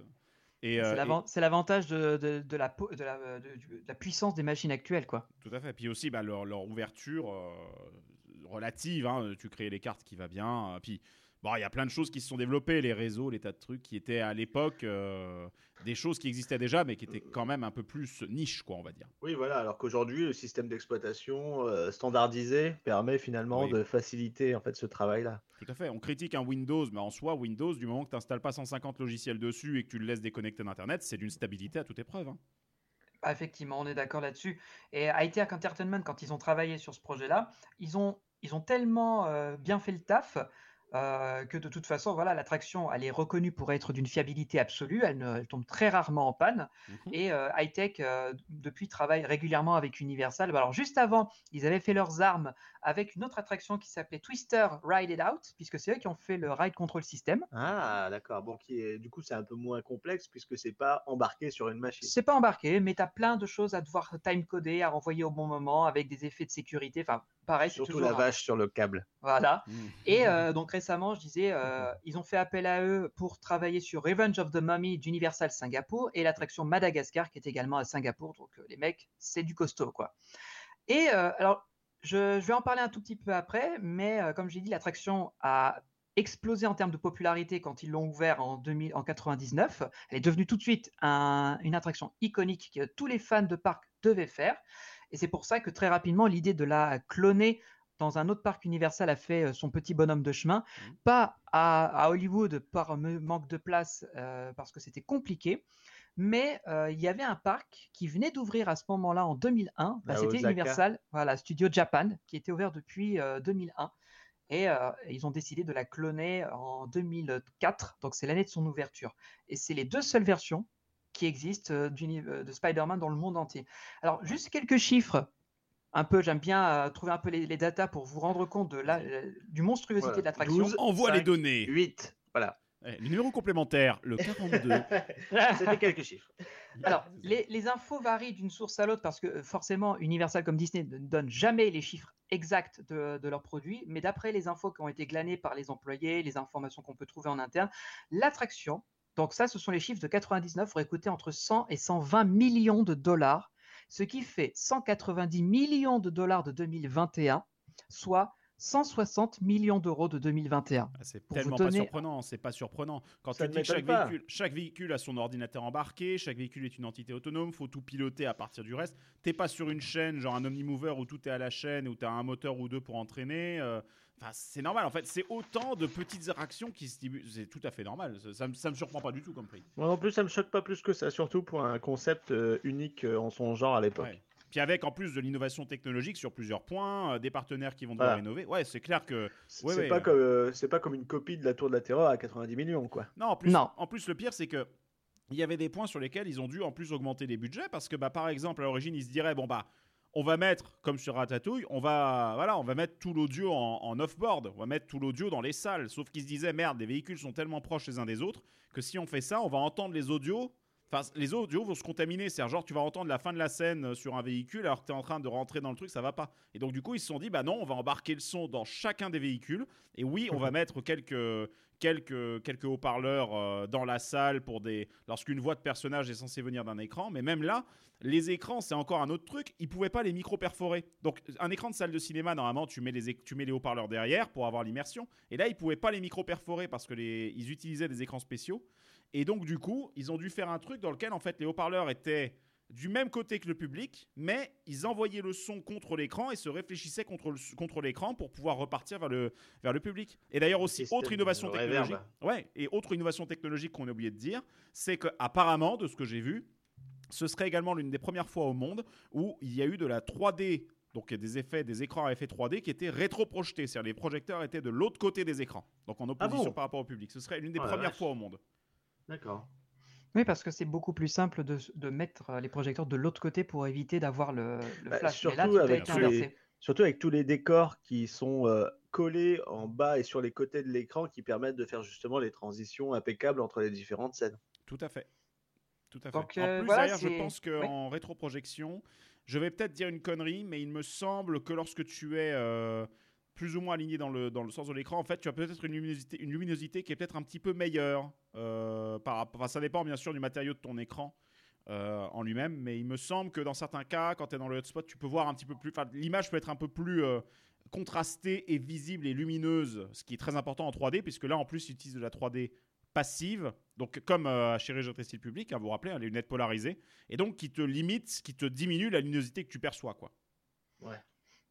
Et, euh, C'est et- l'avan- C'est l'avantage de, de- de la, de- puissance des machines actuelles, quoi. Tout à fait. Puis aussi, bah, leur, leur ouverture euh, relative. hein. Tu crées les cartes qui va bien. Puis, bon, il y a plein de choses qui se sont développées, les réseaux, les tas de trucs qui étaient à l'époque euh, des choses qui existaient déjà, mais qui étaient quand même un peu plus niche, quoi, on va dire. Oui, voilà, alors qu'aujourd'hui, le système d'exploitation euh, standardisé permet finalement Oui. de faciliter en fait ce travail-là. Tout à fait. On critique un Windows, mais en soi, Windows, du moment que tu n'installes pas 150 logiciels dessus et que tu le laisses déconnecter d'Internet, c'est d'une stabilité à toute épreuve. hein. Ah, effectivement, on est d'accord là-dessus. Et High-Tech Entertainment, quand ils ont travaillé sur ce projet-là, ils ont, ils ont tellement euh, bien fait le taf euh, que de toute façon, voilà, l'attraction, elle est reconnue pour être d'une fiabilité absolue. Elle, ne, elle tombe très rarement en panne. Mhm. Et euh, High-Tech, euh, depuis, travaille régulièrement avec Universal. Bah, Alors, juste avant, ils avaient fait leurs armes avec une autre attraction qui s'appelait Twister Ride It Out, puisque c'est eux qui ont fait le Ride Control System. Ah, d'accord. Bon, qui est... du coup, c'est un peu moins complexe puisque c'est pas embarqué sur une machine. C'est pas embarqué, mais tu as plein de choses à devoir time-coder, à renvoyer au bon moment, avec des effets de sécurité. Enfin, pareil, c'est Surtout la vache sur le câble. Voilà. Mhm. Et euh, donc récemment, je disais, euh, ils ont fait appel à eux pour travailler sur Revenge of the Mummy d'Universal Singapour et l'attraction Madagascar qui est également à Singapour. Donc euh, les mecs, c'est du costaud, quoi. Et euh, alors, je, je vais en parler un tout petit peu après, mais comme j'ai dit, l'attraction a explosé en termes de popularité quand ils l'ont ouvert en, 2000, en 99. Elle est devenue tout de suite un- une attraction iconique que tous les fans de parc devaient faire. Et c'est pour ça que très rapidement, l'idée de la cloner dans un autre parc Universal a fait euh, son petit bonhomme de chemin. Pas à, à Hollywood par manque de place, euh, parce que c'était compliqué. Mais euh, il y avait un parc qui venait d'ouvrir à ce moment-là en 2001. Bah, À c'était. Universal, voilà, Studio Japan, qui était ouvert depuis euh, 2001. Et ils ont décidé de la cloner en 2004, donc c'est l'année de son ouverture. Et c'est les deux seules versions qui existent de Spider-Man dans le monde entier. Alors, juste quelques chiffres. Un peu, j'aime bien euh, trouver un peu les, les datas pour vous rendre compte de la, euh, du monstruosité Voilà. de l'attraction. 12, Envoie les 5, données. 8. Voilà. Eh, Le numéro complémentaire, le 42. C'était quelques chiffres. Alors, les, les infos varient d'une source à l'autre parce que euh, forcément, Universal comme Disney ne donne jamais les chiffres exacts de, de leurs produits, mais d'après les infos qui ont été glanées par les employés, les informations qu'on peut trouver en interne, l'attraction, donc ça, ce sont les chiffres de 99, aurait coûté entre 100 et 120 millions de dollars, ce qui fait 190 millions de dollars de 2021, soit 160 millions d'euros de 2021. Ah, C'est tellement pas surprenant, c'est pas surprenant. Quand Ça tu dis que chaque véhicule, chaque véhicule a son ordinateur embarqué, chaque véhicule est une entité autonome, faut tout piloter à partir du reste. T'es pas sur une chaîne, genre un omnimover où tout est à la chaîne, où t'as un moteur ou deux pour entraîner. euh, Enfin, c'est normal. En fait, c'est autant de petites actions qui se distribuent. C'est tout à fait normal. Ça, ça me, ça me surprend pas du tout comme prix. Moi non plus, ça me choque pas plus que ça, surtout pour un concept euh, unique euh, en son genre à l'époque. Ouais. Puis avec en plus de l'innovation technologique sur plusieurs points, euh, des partenaires qui vont devoir Voilà. innover. Ouais, c'est clair que C'est Ouais, c'est ouais, pas euh. comme euh, c'est pas comme une copie de la Tour de la Terreur à 90 millions quoi. Non, en plus, Non. En plus le pire, c'est que il y avait des points sur lesquels ils ont dû en plus augmenter les budgets parce que, bah, par exemple, à l'origine, ils se diraient bon bah, on va mettre comme sur Ratatouille, on va voilà, on va mettre tout l'audio en, en off-board, on va mettre tout l'audio dans les salles. Sauf qu'ils se disaient merde, les véhicules sont tellement proches les uns des autres que si on fait ça, on va entendre les audios. Enfin, les audios vont se contaminer. C'est genre, tu vas entendre la fin de la scène euh, sur un véhicule alors que tu es en train de rentrer dans le truc, ça va pas. Et donc, du coup, ils se sont dit, bah non, on va embarquer le son dans chacun des véhicules. Et oui, on va <laughs> mettre quelques, quelques, quelques haut-parleurs euh, dans la salle pour des. Lorsqu'une voix de personnage est censée venir d'un écran. Mais même là, les écrans, c'est encore un autre truc. Ils pouvaient pas les micro-perforer. Donc, un écran de salle de cinéma, normalement, tu mets les, les haut-parleurs derrière pour avoir l'immersion. Et là, ils pouvaient pas les micro-perforer parce que les, ils utilisaient des écrans spéciaux. Et donc, du coup, ils ont dû faire un truc dans lequel, en fait, les haut-parleurs étaient du même côté que le public, mais ils envoyaient le son contre l'écran et se réfléchissaient contre le- contre l'écran pour pouvoir repartir vers le, vers le public. Et d'ailleurs aussi, autre innovation technologique. reverb. Ouais, et autre innovation technologique qu'on a oublié de dire, c'est que apparemment, de ce que j'ai vu, ce serait également l'une des premières fois au monde où il y a eu de la 3D, donc des effets, des écrans à effet 3D qui étaient rétro-projetés, c'est-à-dire les projecteurs étaient de l'autre côté des écrans, donc en opposition bon? par rapport au public. Ce serait l'une des Oh premières fois au monde. D'accord. Oui, parce que c'est beaucoup plus simple de, de mettre euh, les projecteurs de l'autre côté pour éviter d'avoir le, le Bah, flash. Là, surtout tout a avec les-. Surtout avec tous les décors qui sont euh, collés en bas et sur les côtés de l'écran qui permettent de faire justement les transitions impeccables entre les différentes scènes. Tout à fait. Tout à fait. Donc, en euh, plus, voilà, d'ailleurs, je pense qu'en oui. rétroprojection, je vais peut-être dire une connerie, mais il me semble que lorsque tu es euh, plus ou moins aligné dans le, dans le sens de l'écran, en fait, tu as peut-être une luminosité, une luminosité qui est peut-être un petit peu meilleure. euh, par, enfin, ça dépend bien sûr du matériau de ton écran. euh, en lui-même, mais il me semble que dans certains cas, quand tu es dans le hotspot, tu peux voir un petit peu plus. L'image peut être un peu plus euh, contrastée et visible et lumineuse, ce qui est très important en 3D, puisque là, en plus, ils utilisent de la 3D passive, donc comme euh, chez Régie Style Public, hein, vous vous rappelez, hein, les lunettes polarisées, et donc qui te limite, qui te diminue la luminosité que tu perçois, quoi.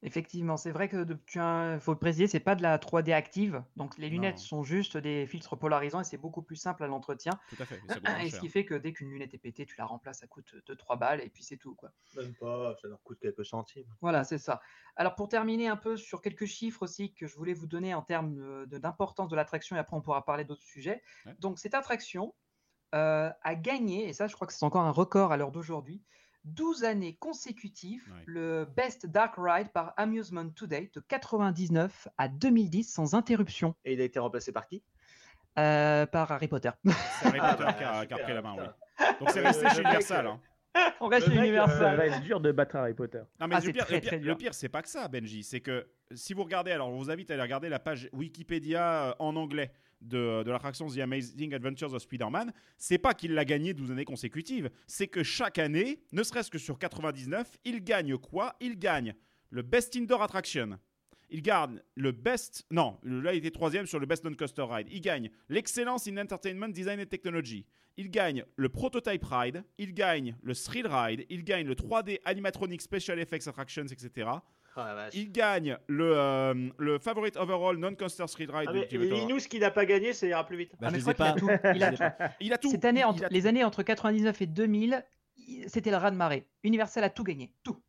Effectivement, c'est vrai que de- tu as, faut le préciser, c'est pas de la 3D active, donc les lunettes Non. sont juste des filtres polarisants et c'est beaucoup plus simple à l'entretien. Tout à fait. et ça coûte moins Et ce cher. qui fait que dès qu'une lunette est pétée, tu la remplaces, ça coûte 2-3 balles et puis c'est tout quoi. Même pas, ça leur coûte quelques centimes. Voilà, c'est ça. Alors pour terminer un peu sur quelques chiffres aussi que je voulais vous donner en termes de- de- d'importance de l'attraction et après on pourra parler d'autres sujets. Ouais. Donc cette attraction euh, a gagné, et ça je crois que c'est encore un record à l'heure d'aujourd'hui, 12 années consécutives Ouais. le Best Dark Ride par Amusement Today de 99 à 2010 sans interruption Et il a été remplacé par qui? Euh, par Harry Potter. C'est Harry Ah <laughs> Potter qui, a, qui a super, repris la main, oui. Donc c'est resté chez Universal. euh, hein. on reste chez euh, Universal. va être dur de battre Harry Potter. Non, mais Ah, le, pire, très, le pire- le c'est pas que ça, Benji. C'est que si vous regardez, alors je vous invite à aller regarder la page Wikipédia euh, en anglais de, l'attraction The Amazing Adventures of Spider-Man. C'est pas qu'il l'a gagné 12 années consécutives, c'est que chaque année, ne serait-ce que sur 99, il gagne quoi? Il gagne le Best Indoor Attraction. Il gagne le Best. Non, là, il était troisième sur le Best Non-Coaster Ride. Il gagne l'Excellence in Entertainment, Design and Technology. Il gagne le Prototype Ride. Il gagne le Thrill Ride. Il gagne le 3D Animatronic Special Effects Attractions, etc. Oh vache. Il gagne le, euh, le Favorite Overall Non-Coaster Thrill Ride. Ah, ce qu'il n'a pas gagné, ça ira plus vite. Bah, Ah, mais je je a tout. Il a- Je les ai pas. Il a tout. Cette année, Il- entre- il a tout. les années entre 99 et 2000, il- c'était le raz-de-marée. Universal a tout gagné, tout.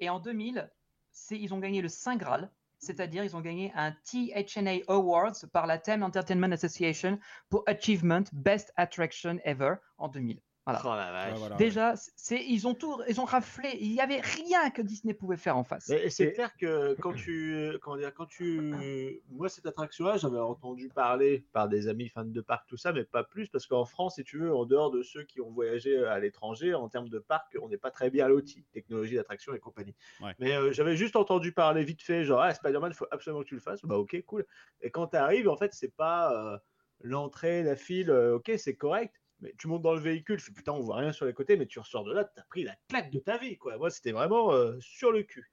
Et en 2000, c'est- ils ont gagné le Saint Graal, c'est-à-dire ils ont gagné un THNA Awards par la Theme Entertainment Association pour Achievement Best Attraction Ever en 2000. Voilà. Oh la vache. Ouais, voilà, ouais. Déjà, c'est ils ont tout, ils ont raflé. Il n'y avait rien que Disney pouvait faire en face. Mais c'est Et- clair que quand tu, comment dire, quand tu, moi cette attraction-là, j'avais entendu parler par des amis fans de parc, tout ça, mais pas plus, parce qu'en France, si tu veux, en dehors de ceux qui ont voyagé à l'étranger, en termes de parc, on n'est pas très bien loti, technologie d'attraction et compagnie. Ouais. Mais euh, j'avais juste entendu parler vite fait, genre ah, Spider-Man, il faut absolument que tu le fasses. Bah ok, cool. Et quand tu arrives, en fait, c'est pas euh, l'entrée, la file, euh, ok, c'est correct. Mais tu montes dans le véhicule, tu fais putain, on voit rien sur les côtés, mais tu ressors de là, tu as pris la claque de ta vie, quoi. Moi, c'était vraiment euh, sur le cul.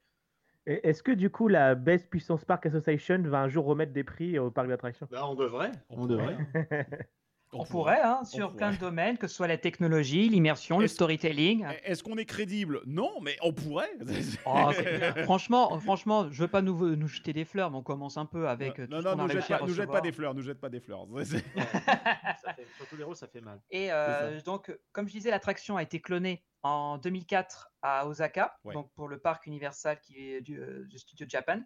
Et Est-ce que du coup la Best Puissance Park Association va un jour remettre des prix au parc d'attractions? Bah, on devrait. On devrait. <laughs> On, pourrait, hein, sur pourrait. plein de domaines, que ce soit la technologie, l'immersion, le storytelling. Est-ce qu'on est crédible? Non, mais on pourrait. <laughs> Oh, franchement, franchement, je veux pas nous, nous jeter des fleurs, mais on commence un peu avec euh, tout non, non, nous jette, pas, nous jette pas des fleurs, nous jette pas des fleurs. <laughs> <laughs> Ça fait- surtout les roses, ça fait mal. Et euh, donc, comme je disais, l'attraction a été clonée en 2004 à Osaka, Ouais. donc pour le parc Universal qui est du, euh, du studio Japan.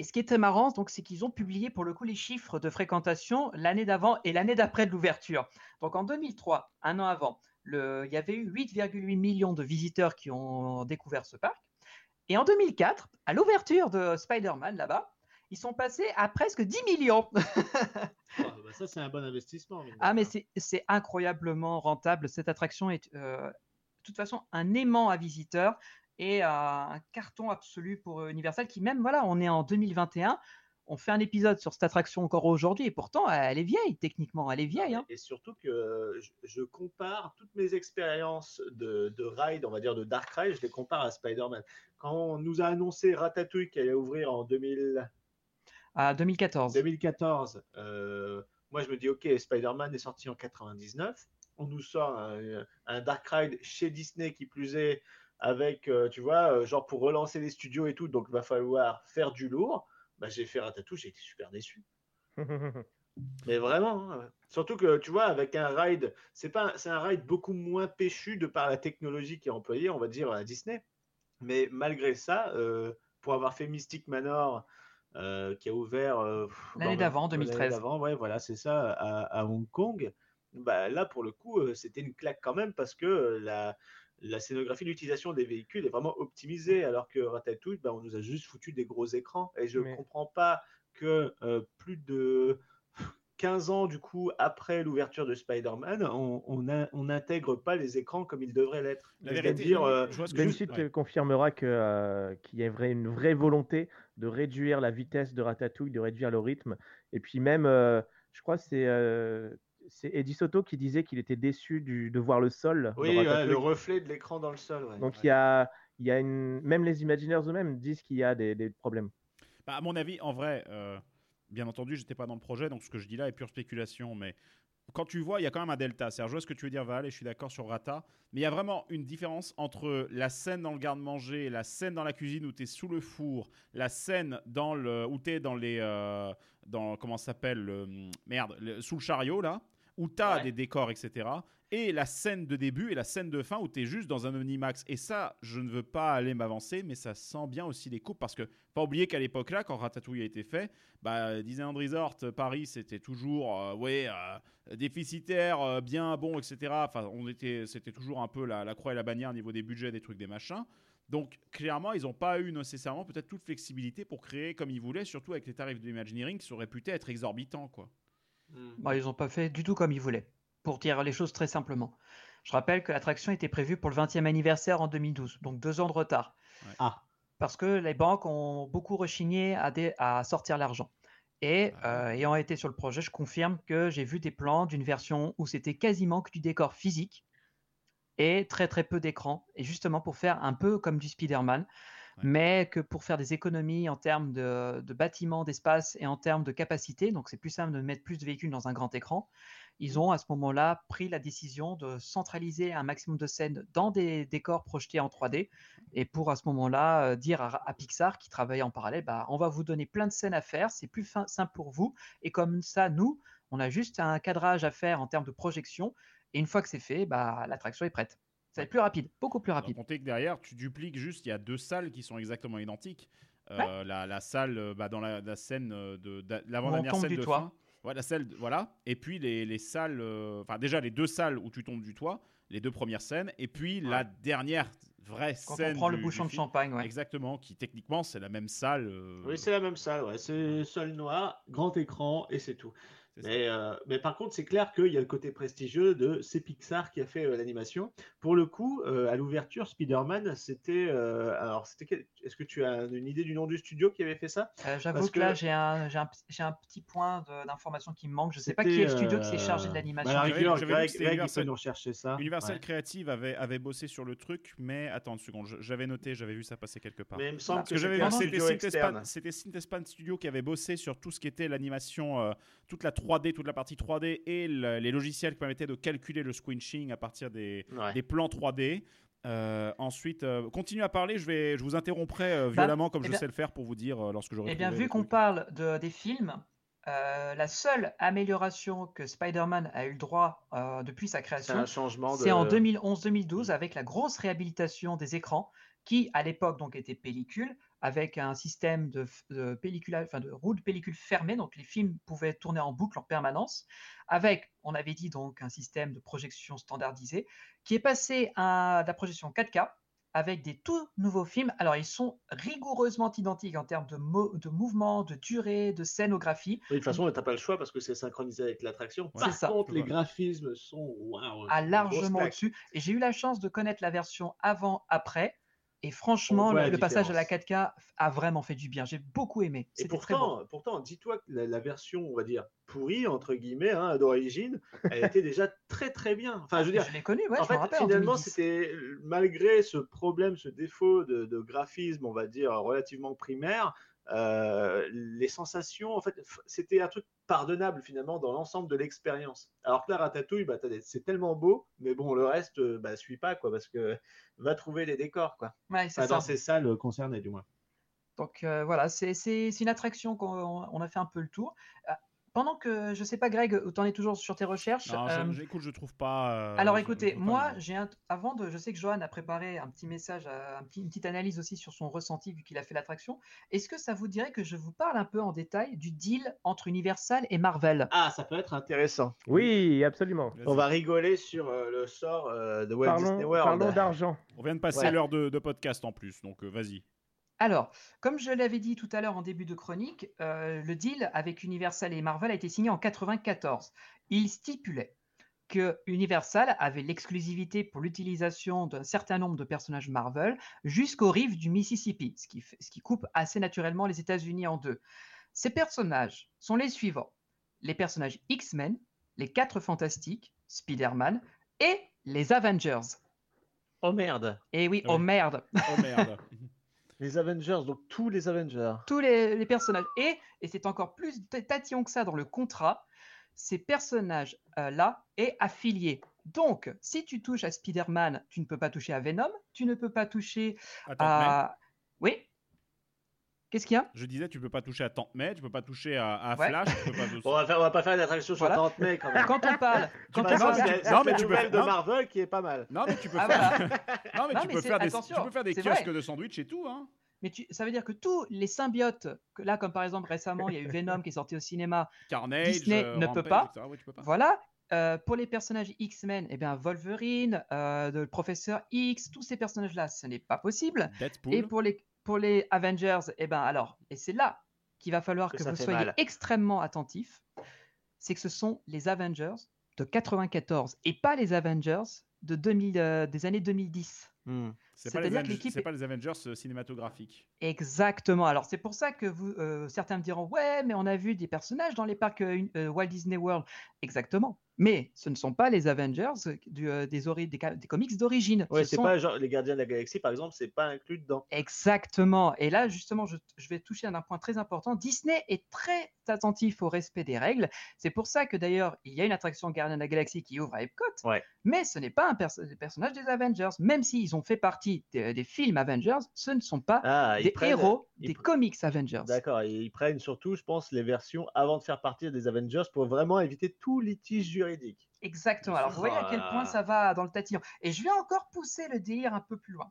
Et ce qui très marrant, donc, c'est qu'ils ont publié pour le coup les chiffres de fréquentation l'année d'avant et l'année d'après de l'ouverture. Donc en 2003, un an avant, le- il y avait eu 8,8 millions de visiteurs qui ont découvert ce parc. Et en 2004, à l'ouverture de Spider-Man là-bas, ils sont passés à presque 10 millions. <laughs> Ah, bah, ça, c'est un bon investissement. Ah, mais c'est incroyablement rentable. Cette attraction est euh, de toute façon un aimant à visiteurs et un carton absolu pour euh, Universal qui même, voilà, on est en 2021, on fait un épisode sur cette attraction encore aujourd'hui et pourtant elle est vieille, techniquement, elle est vieille. hein. Et surtout que euh, je, je compare toutes mes expériences de, de ride, on va dire de Dark Ride, je les compare à Spider-Man. Quand on nous a annoncé Ratatouille qui allait ouvrir en 2000, À 2014. 2014, euh, moi je me dis ok, Spider-Man est sorti en 99, on nous sort un, un Dark Ride chez Disney qui plus est avec, euh, tu vois, euh, genre pour relancer les studios et tout, donc il va falloir faire du lourd. Bah, j'ai fait Ratatouille, j'ai été super déçu. <laughs> Mais vraiment, hein. surtout que tu vois, avec un ride, c'est pas, c'est un ride beaucoup moins péchu de par la technologie qui est employée, on va dire à Disney. Mais malgré ça, euh, pour avoir fait Mystic Manor, euh, qui a ouvert euh, L'année d'avant, l'année 2013. d'avant, ouais, voilà, c'est ça, à, à Hong Kong. Bah, là, pour le coup, c'était une claque quand même parce que la, la scénographie, l'utilisation des véhicules est vraiment optimisée, alors que Ratatouille, bah, on nous a juste foutu des gros écrans. Et je Mais- comprends pas que euh, plus de 15 ans du coup après l'ouverture de Spider-Man, on, on, a- on n'intègre pas les écrans comme ils devraient l'être. La Je vérité, dire, euh, je vois ce que Ben je- ouais. confirmera euh, qu'il y a une vraie volonté de réduire la vitesse de Ratatouille, de réduire le rythme. Et puis même, euh, je crois que c'est euh, c'est Eddie Soto qui disait qu'il était déçu du- de voir le sol. oui, ouais, le reflet de l'écran dans le sol. ouais. Donc Ouais. il y a, il y a une... Même les Imagineers eux-mêmes disent qu'il y a des, des problèmes. Bah, à mon avis, en vrai, euh, bien entendu, j'étais pas dans le projet, donc ce que je dis là est pure spéculation. Mais quand tu vois, il y a quand même un delta. C'est-à-dire, je vois ce que tu veux dire, Val, et je suis d'accord sur Rata. Mais il y a vraiment une différence entre la scène dans le garde-manger, la scène dans la cuisine où tu es sous le four, la scène dans le, où tu es dans les. euh, dans, comment ça s'appelle le- Merde, le- sous le chariot, là, où tu as Ouais. des décors, etc. Et la scène de début et la scène de fin où tu es juste dans un Omnimax. Et ça, je ne veux pas aller m'avancer, mais ça sent bien aussi les coupes parce que, pas oublier qu'à l'époque là, quand Ratatouille a été fait, bah, Disneyland Resort Paris, c'était toujours euh, ouais, euh, déficitaire, euh, bien bon, etc. Enfin, on était, c'était toujours un peu la, la croix et la bannière au niveau des budgets, des trucs, des machins. Donc, clairement, ils n'ont pas eu nécessairement peut-être toute flexibilité pour créer comme ils voulaient, surtout avec les tarifs de Imagineering qui sont réputés être exorbitants, quoi. Mm. Bah, ils n'ont pas fait du tout comme ils voulaient, pour dire les choses très simplement. Je rappelle que l'attraction était prévue pour le 20e anniversaire en 2012, donc deux ans de retard. Ouais. Ah. Parce que les banques ont beaucoup rechigné à, dé- à sortir l'argent. Et Ah. euh, ayant été sur le projet, je confirme que j'ai vu des plans d'une version où c'était quasiment que du décor physique et très très peu d'écran. Et justement pour faire un peu comme du Spider-Man. Mais que pour faire des économies en termes de, de bâtiments, d'espace et en termes de capacité, donc c'est plus simple de mettre plus de véhicules dans un grand écran, ils ont à ce moment-là pris la décision de centraliser un maximum de scènes dans des décors projetés en 3D et pour à ce moment-là euh, dire à, à Pixar qui travaillait en parallèle, bah, on va vous donner plein de scènes à faire, c'est plus fin- simple pour vous et comme ça, nous, on a juste un cadrage à faire en termes de projection et une fois que c'est fait, bah, l'attraction est prête. Ça va être plus rapide, beaucoup plus rapide. compter que derrière, tu dupliques juste, il y a deux salles qui sont exactement identiques. Euh, la, la salle euh, bah, dans la, la scène euh, de d'a- l'avant-dernière tombe scène du de toit. fin. Ouais, la salle, de- voilà. Et puis les, les salles, euh, enfin déjà les deux salles où tu tombes du toit, les deux premières scènes, et puis la dernière vraie Quand scène. on prend le du- bouchon du de film. champagne, ouais. Exactement, qui techniquement c'est la même salle. euh, Oui, c'est la même salle, ouais. c'est sol noir, grand écran et c'est tout. Mais, euh, mais par contre, c'est clair qu'il y a le côté prestigieux de c'est Pixar qui a fait euh, l'animation. Pour le coup, euh, à l'ouverture, Spider-Man, c'était. euh, alors, c'était quel- est-ce que tu as une idée du nom du studio qui avait fait ça? Euh, J'avoue que, là, j'ai un, j'ai un, j'ai un petit point d'information qui me manque. Je sais pas qui est le studio qui s'est chargé de l'animation. bah, Greg, Universal- peut nous rechercher ça. Universal Ouais. Creative avait, avait bossé sur le truc, mais attends une seconde, j'avais noté, j'avais vu ça passer quelque part. Mais il me semble Parce que j'avais c'était Synthespan, Studio qui avait bossé sur tout ce qui était l'animation, toute la 3D, toute la partie 3D et le- les logiciels qui permettaient de calculer le squinching à partir des, Ouais. des plans 3D. Euh, ensuite, euh, continue à parler, je, vais, je vous interromprai euh, Bah, violemment comme eh je bien- sais le faire pour vous dire euh, lorsque j'aurai Eh bien, vu qu'on parle de, des films, euh, la seule amélioration que Spider-Man a eu le droit euh, depuis sa C'est création, un changement de. c'est en 2011-2012 avec la grosse réhabilitation des écrans qui, à l'époque, donc était pellicule avec un système de, de pellicule, enfin de roue de pellicule fermée, donc les films pouvaient tourner en boucle en permanence, avec, on avait dit donc un système de projection standardisé, qui est passé à la projection 4K avec des tout nouveaux films. Alors ils sont rigoureusement identiques en termes de, mo- de mouvement, de durée, de scénographie, Oui, de toute façon, t'as pas le choix parce que c'est synchronisé avec l'attraction. C'est Par ça. contre, les graphismes sont waouh. à largement au-dessus. Et j'ai eu la chance de connaître la version avant-après. Et franchement, le, passage à la différence. 4K a vraiment fait du bien. J'ai beaucoup aimé. Et C'était très bon. pourtant, pourtant dis-toi que la, la version, on va dire, pourrie, entre guillemets, hein, d'origine, elle était déjà très très bien. Enfin, je veux dire, Je l'ai connu, ouais, en je fait, me rappelle. en finalement, 2010. c'était malgré ce problème, ce défaut de, de graphisme, on va dire, relativement primaire, euh, les sensations, en fait, c'était un truc pardonnable finalement dans l'ensemble de l'expérience. Alors que la ratatouille, bah, c'est tellement beau, mais bon, le reste, euh, bah, suit pas, quoi, parce que <laughs> va trouver les décors, quoi. Ouais, c'est Enfin, ça. dans ces salles concernées, du moins. Donc euh, voilà, c'est une attraction qu'on on a fait un peu le tour. Pendant que, je sais pas, Greg, tu en es toujours sur tes recherches. Non, euh, je- j'écoute, je trouve pas. euh, Alors écoutez, moi, j'ai un... avant de, je sais que Johan a préparé un petit message, euh, un petit- une petite analyse aussi sur son ressenti vu qu'il a fait l'attraction. Est-ce que ça vous dirait que je vous parle un peu en détail du deal entre Universal et Marvel? Ah, ça peut être intéressant. Oui, absolument. On va rigoler sur euh, le sort euh, de Walt Parlons, Disney World. parlons d'argent. On vient de passer Ouais. l'heure de, de podcast en plus, donc euh, vas-y. Alors, comme je l'avais dit tout à l'heure en début de chronique, euh, le deal avec Universal et Marvel a été signé en 94. Il stipulait que Universal avait l'exclusivité pour l'utilisation d'un certain nombre de personnages Marvel jusqu'aux rives du Mississippi, ce qui, fait- ce qui coupe assez naturellement les États-Unis en deux. Ces personnages sont les suivants les personnages X-Men, les Quatre Fantastiques, Spider-Man et les Avengers. Oh merde. Et oui, Ouais. oh merde Oh merde. <laughs> Les Avengers, donc tous les Avengers. tous les, les personnages. Et, et c'est encore plus tatillon que ça dans le contrat, ces personnages-là est affilié. Donc, si tu touches à Spider-Man, tu ne peux pas toucher à Venom, tu ne peux pas toucher Attends, à... Oui Qu'est-ce qu'il y a? Je disais, tu peux pas toucher à Tante May, tu peux pas toucher à, à Ouais. Flash, tu peux pas toucher- <laughs> Bon, on, va faire, on va pas faire une attraction sur Voilà. 30 mai quand même. Quand on parle... Quand on non, parle- mais tu peux faire- de. Marvel qui est pas mal. Non, mais tu peux Ah, faire. voilà. <laughs> non, mais Non, tu mais peux faire des, tu peux faire des c'est kiosques vrai. de sandwich et tout, hein. Mais tu- ça veut dire que tous les symbiotes, que là, comme par exemple récemment, il y a eu Venom qui est sorti au cinéma, Carnage, Disney euh, ne peut Rampage, pas. etc. Ouais, tu peux pas. Voilà. Euh, pour les personnages X-Men, eh bien Wolverine, euh, le professeur X, tous ces personnages-là, ce n'est pas possible. Deadpool. Et pour les, pour les Avengers, eh ben alors, et c'est là qu'il va falloir Que vous soyez mal. extrêmement attentifs, c'est que ce sont les Avengers de 94 et pas les Avengers de 2000, euh, des années 2010. Hmm. C'est pas, les Avengers- l'équipe c'est est- pas les Avengers euh, cinématographiques. Exactement. Alors c'est pour ça que vous, euh, certains me diront ouais, mais on a vu des personnages dans les parcs euh, euh, Walt Disney World. Exactement. Mais ce ne sont pas les Avengers du, euh, des, comics d'origine. Ouais, c'est sont- pas genre les Gardiens de la Galaxie, par exemple, c'est pas inclus dedans. Exactement. Et là, justement, je, je vais toucher à un point très important. Disney est très attentif au respect des règles. C'est pour ça que d'ailleurs, il y a une attraction Guardian de la Galaxie qui ouvre à Epcot. Ouais. Mais ce n'est pas un personnage des Avengers. Même s'ils ont fait partie des, des films Avengers, ce ne sont pas Ah, des prennent- héros des comics Avengers. D'accord, ils prennent surtout, je pense, les versions avant de faire partie des Avengers pour vraiment éviter tout litige juridique. Exactement. Alors, vous voyez à quel point ça va dans le tatillon. Et je vais encore pousser le délire un peu plus loin.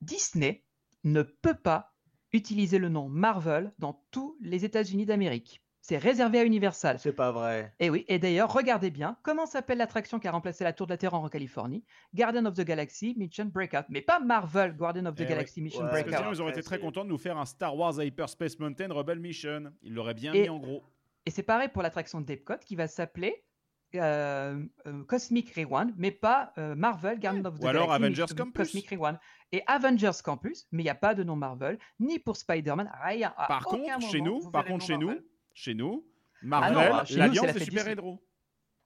Disney ne peut pas utiliser le nom Marvel dans tous les États-Unis d'Amérique. C'est réservé à Universal. C'est pas vrai. Et oui, et d'ailleurs, regardez bien comment s'appelle l'attraction qui a remplacé la Tour de la Terreur en Californie. Guardian of the Galaxy Mission Breakout. Mais pas Marvel Guardian of the Eh oui. Galaxy Mission Ouais, Parce que Breakout. sinon, ils auraient été très contents de nous faire un Star Wars Hyperspace Mountain Rebel Mission. Ils l'auraient bien Et- mis en gros. Et c'est pareil pour l'attraction d'Epcot qui va s'appeler euh, euh, Cosmic Rewind, mais pas euh, Marvel Guardian of the Ou alors Galaxy Avengers Campus. Cosmic Rewind. Et Avengers Campus, mais il n'y a pas de nom Marvel, ni pour Spider-Man, rien. À Par aucun contre, chez nous, par contre, chez nous, Marvel. chez nous, Ah Marvel, c'est l'Alliance la des fête super-héros.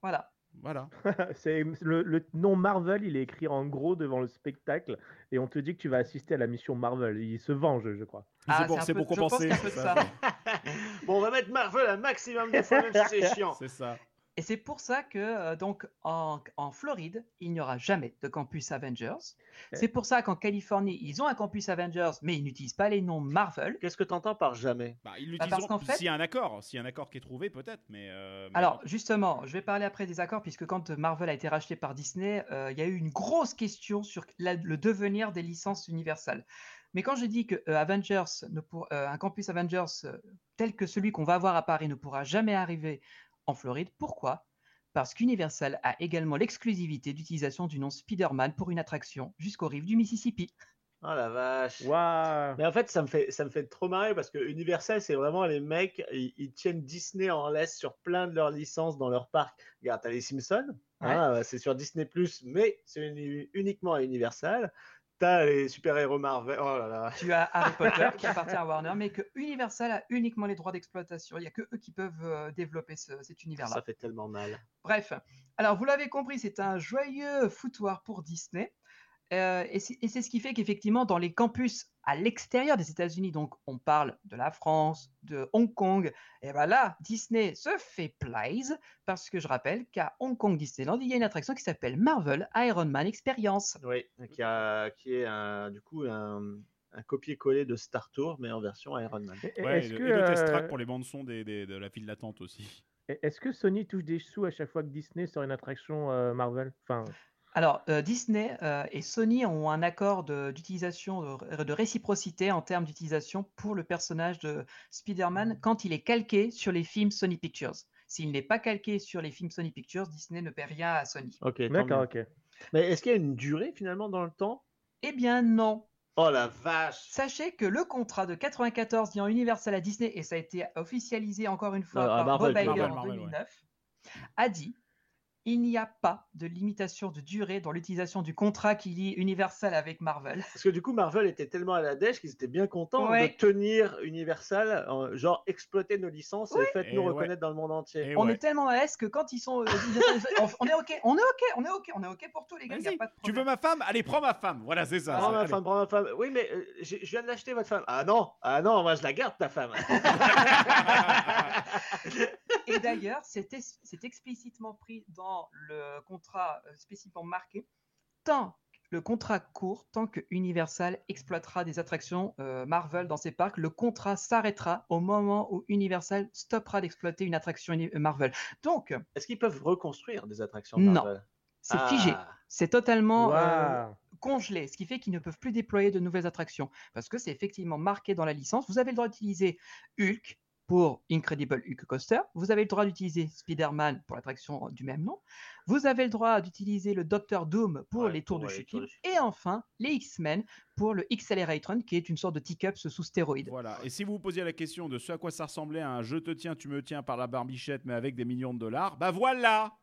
Voilà. Voilà. <laughs> C'est le, le nom Marvel, il est écrit en gros devant le spectacle et on te dit que tu vas assister à la mission Marvel. Il se venge, je crois. Ah, c'est pour, un c'est peu- pour je pense compenser. <laughs> Bon, on va mettre Marvel un maximum de fois, même si c'est <laughs> chiant. C'est ça. Et c'est pour ça que euh, donc en, en Floride, il n'y aura jamais de campus Avengers. C'est pour ça qu'en Californie, ils ont un campus Avengers, mais ils n'utilisent pas les noms Marvel. Qu'est-ce que tu entends par jamais? Bah, ils Bah, parce qu'en fait- s'il y a un accord. S'il y a un accord qui est trouvé, peut-être. Mais, euh, mais- Alors justement, je vais parler après des accords, puisque quand Marvel a été racheté par Disney, euh, il y a eu une grosse question sur la- le devenir des licences Universal. Mais quand je dis que euh, Avengers ne pour- euh, un campus Avengers euh, tel que celui qu'on va avoir à Paris ne pourra jamais arriver en Floride, pourquoi? Parce qu'Universal a également l'exclusivité d'utilisation du nom Spider-Man pour une attraction jusqu'aux rives du Mississippi. Oh la vache. Waouh Mais en fait, ça me fait, ça me fait trop marrer parce que Universal, c'est vraiment les mecs, ils, ils tiennent Disney en laisse sur plein de leurs licences dans leur parc. Regarde, t'as les Simpsons, hein, c'est sur Disney, mais c'est uni- uniquement à Universal. T'as les super-héros Marvel. Oh là là. Tu as Harry Potter qui <laughs> appartient à Warner, mais que Universal a uniquement les droits d'exploitation. Il n'y a que eux qui peuvent euh, développer ce- cet univers-là. Ça fait tellement mal. Bref, alors vous l'avez compris, c'est un joyeux foutoir pour Disney. Euh, et c'est ce qui fait qu'effectivement, dans les campus à l'extérieur des États-Unis, donc on parle de la France, de Hong Kong, et ben là, Disney se fait plaise parce que je rappelle qu'à Hong Kong Disneyland, il y a une attraction qui s'appelle Marvel Iron Man Experience. Oui, qui, a, qui est un, du coup un, un copier-coller de Star Tour, mais en version Iron Man. Et- Ouais, Est-ce et que, et de test track euh, pour les bandes son des, des- de la file d'attente aussi. est-ce que Sony touche des sous à chaque fois que Disney sort une attraction euh, Marvel? Enfin, Alors, euh, Disney euh, et Sony ont un accord de- d'utilisation, de, de réciprocité en termes d'utilisation pour le personnage de Spider-Man quand il est calqué sur les films Sony Pictures. S'il n'est pas calqué sur les films Sony Pictures, Disney ne paie rien à Sony. Ok, tant d'accord, mieux. ok. Mais est-ce qu'il y a une durée finalement dans le temps? Eh bien non. Oh la vache Sachez que le contrat de 94 liant Universal à Disney, et ça a été officialisé encore une fois Euh, à par Marvel, Bob Iger en Marvel, ouais. 2009, a dit il n'y a pas de limitation de durée dans l'utilisation du contrat qui lie Universal avec Marvel. <laughs> Parce que du coup, Marvel était tellement à la dèche qu'ils étaient bien contents Ouais. de tenir Universal, en- genre exploiter nos licences et faites-nous Et ouais. reconnaître dans le monde entier. Et on ouais. est tellement à l'aise que quand ils sont. euh, on, on est ok, on est ok, on est ok, on est ok pour tout les gars. y a Vas-y, pas de tu veux ma femme? Allez, prends ma femme. Voilà, c'est ça. Prends ma Allez. femme, prends ma femme. Oui, mais euh, je viens de l'acheter, votre femme. Ah non, ah non, moi je la garde, ta femme. <laughs> Et d'ailleurs, c'est es- c'est explicitement pris dans le contrat euh, spécifiquement marqué. Tant le contrat court, tant que Universal exploitera des attractions euh, Marvel dans ses parcs, le contrat s'arrêtera au moment où Universal stoppera d'exploiter une attraction euh, Marvel. Donc, Est-ce qu'ils peuvent reconstruire des attractions Non. Marvel? C'est Ah. figé. C'est totalement euh, congelé, ce qui fait qu'ils ne peuvent plus déployer de nouvelles attractions. Parce que c'est effectivement marqué dans la licence. Vous avez le droit d'utiliser Hulk pour Incredible Hulk Coaster. Vous avez le droit d'utiliser Spider-Man pour l'attraction du même nom. Vous avez le droit d'utiliser le Docteur Doom pour Ouais, les tours de chute libre. Et enfin, les X-Men pour le X-Accelerate qui est une sorte de T-Cups sous stéroïdes. Voilà. Et si vous vous posiez la question de ce à quoi ça ressemblait à un je te tiens, tu me tiens par la barbichette, mais avec des millions de dollars, bah voilà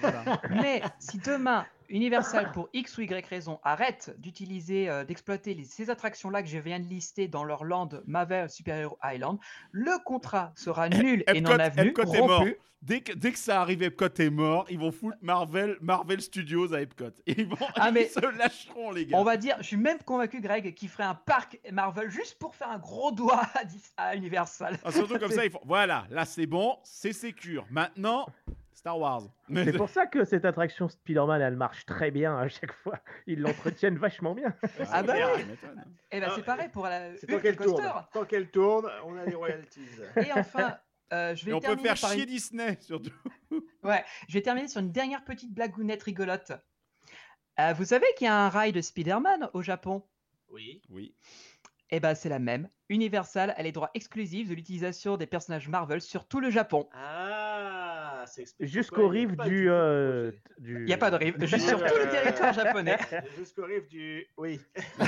Voilà. Mais si demain, Universal, pour X ou Y raison, arrête d'utiliser, euh, d'exploiter les- ces attractions-là que je viens de lister dans leur land Marvel Super Hero Island, le contrat sera nul et non Epcot, avenu, Epcot est mort. rompu. Dès que, dès que ça arrive, Epcot est mort. Ils vont foutre Marvel, Marvel Studios à Epcot. <laughs> Ils, vont, Ah, mais- se lâcheront, les gars. On va dire, je suis même convaincu, Greg, qu'il ferait un parc Marvel juste pour faire un gros doigt à Universal. Ah, surtout comme ça, <laughs> ils font. Voilà, là c'est bon, c'est sécure. Maintenant, Star Wars. Mais- C'est pour ça que cette attraction Spider-Man, elle marche très bien à chaque fois. Ils l'entretiennent vachement bien. Ah bah clair, oui. tu m'étonnes. Et ben Ah, c'est pareil pour la C'est tant qu'elle tourne. Tant qu'elle tourne, on a les royalties. Et enfin, euh, je vais Et on peut terminer faire chier une- Disney, surtout. Ouais, je vais terminer sur une dernière petite blagounette rigolote. Euh, vous savez qu'il y a un rail de Spider-Man au Japon? Oui. Oui. Eh ben c'est la même. Universal a les droits exclusifs de l'utilisation des personnages Marvel sur tout le Japon. Ah, Jusqu'aux rives du, euh, du. Il n'y a pas de rive, juste sur tout le territoire japonais. <laughs> Jusqu'aux rives du. Oui. <laughs>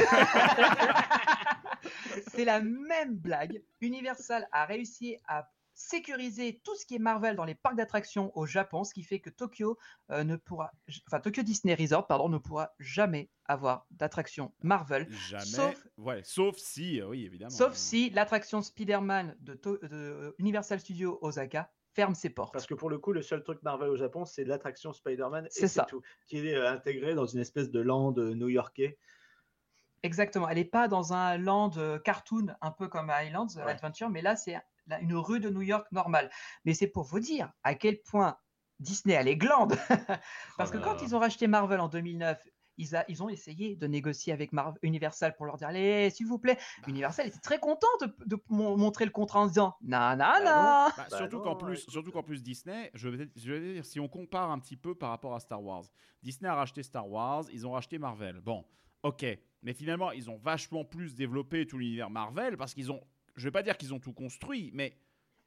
C'est la même blague. Universal a réussi à sécuriser tout ce qui est Marvel dans les parcs d'attractions au Japon, ce qui fait que Tokyo euh, ne pourra, enfin Tokyo Disney Resort, pardon, ne pourra jamais avoir d'attraction Marvel, Jamais. Sauf- Ouais, sauf si, euh, oui, évidemment. sauf si l'attraction Spider-Man de, de Universal Studios Osaka ferme ses portes. Parce que pour le coup, le seul truc Marvel au Japon, c'est l'attraction Spider-Man. C'est ça. tout. Qui est euh, intégré dans une espèce de land euh, new-yorkais. Exactement. Elle n'est pas dans un land euh, cartoon, un peu comme Islands Ouais. Adventure, mais là, c'est une rue de New York normale. Mais c'est pour vous dire à quel point Disney a les glandes. <laughs> Parce que Oh là quand ils ont racheté Marvel en 2009, ils, a- ils ont essayé de négocier avec Marvel, Universal pour leur dire Allez, s'il vous plaît. Bah. Universal était très content de, de mon- montrer le contrat en disant non, Bah. Bah, Bah surtout qu'en plus, surtout qu'en plus Disney, je vais, je vais dire si on compare un petit peu par rapport à Star Wars. Disney a racheté Star Wars, ils ont racheté Marvel. Bon, ok, mais finalement ils ont vachement plus développé tout l'univers Marvel parce qu'ils ont, je vais pas dire qu'ils ont tout construit, mais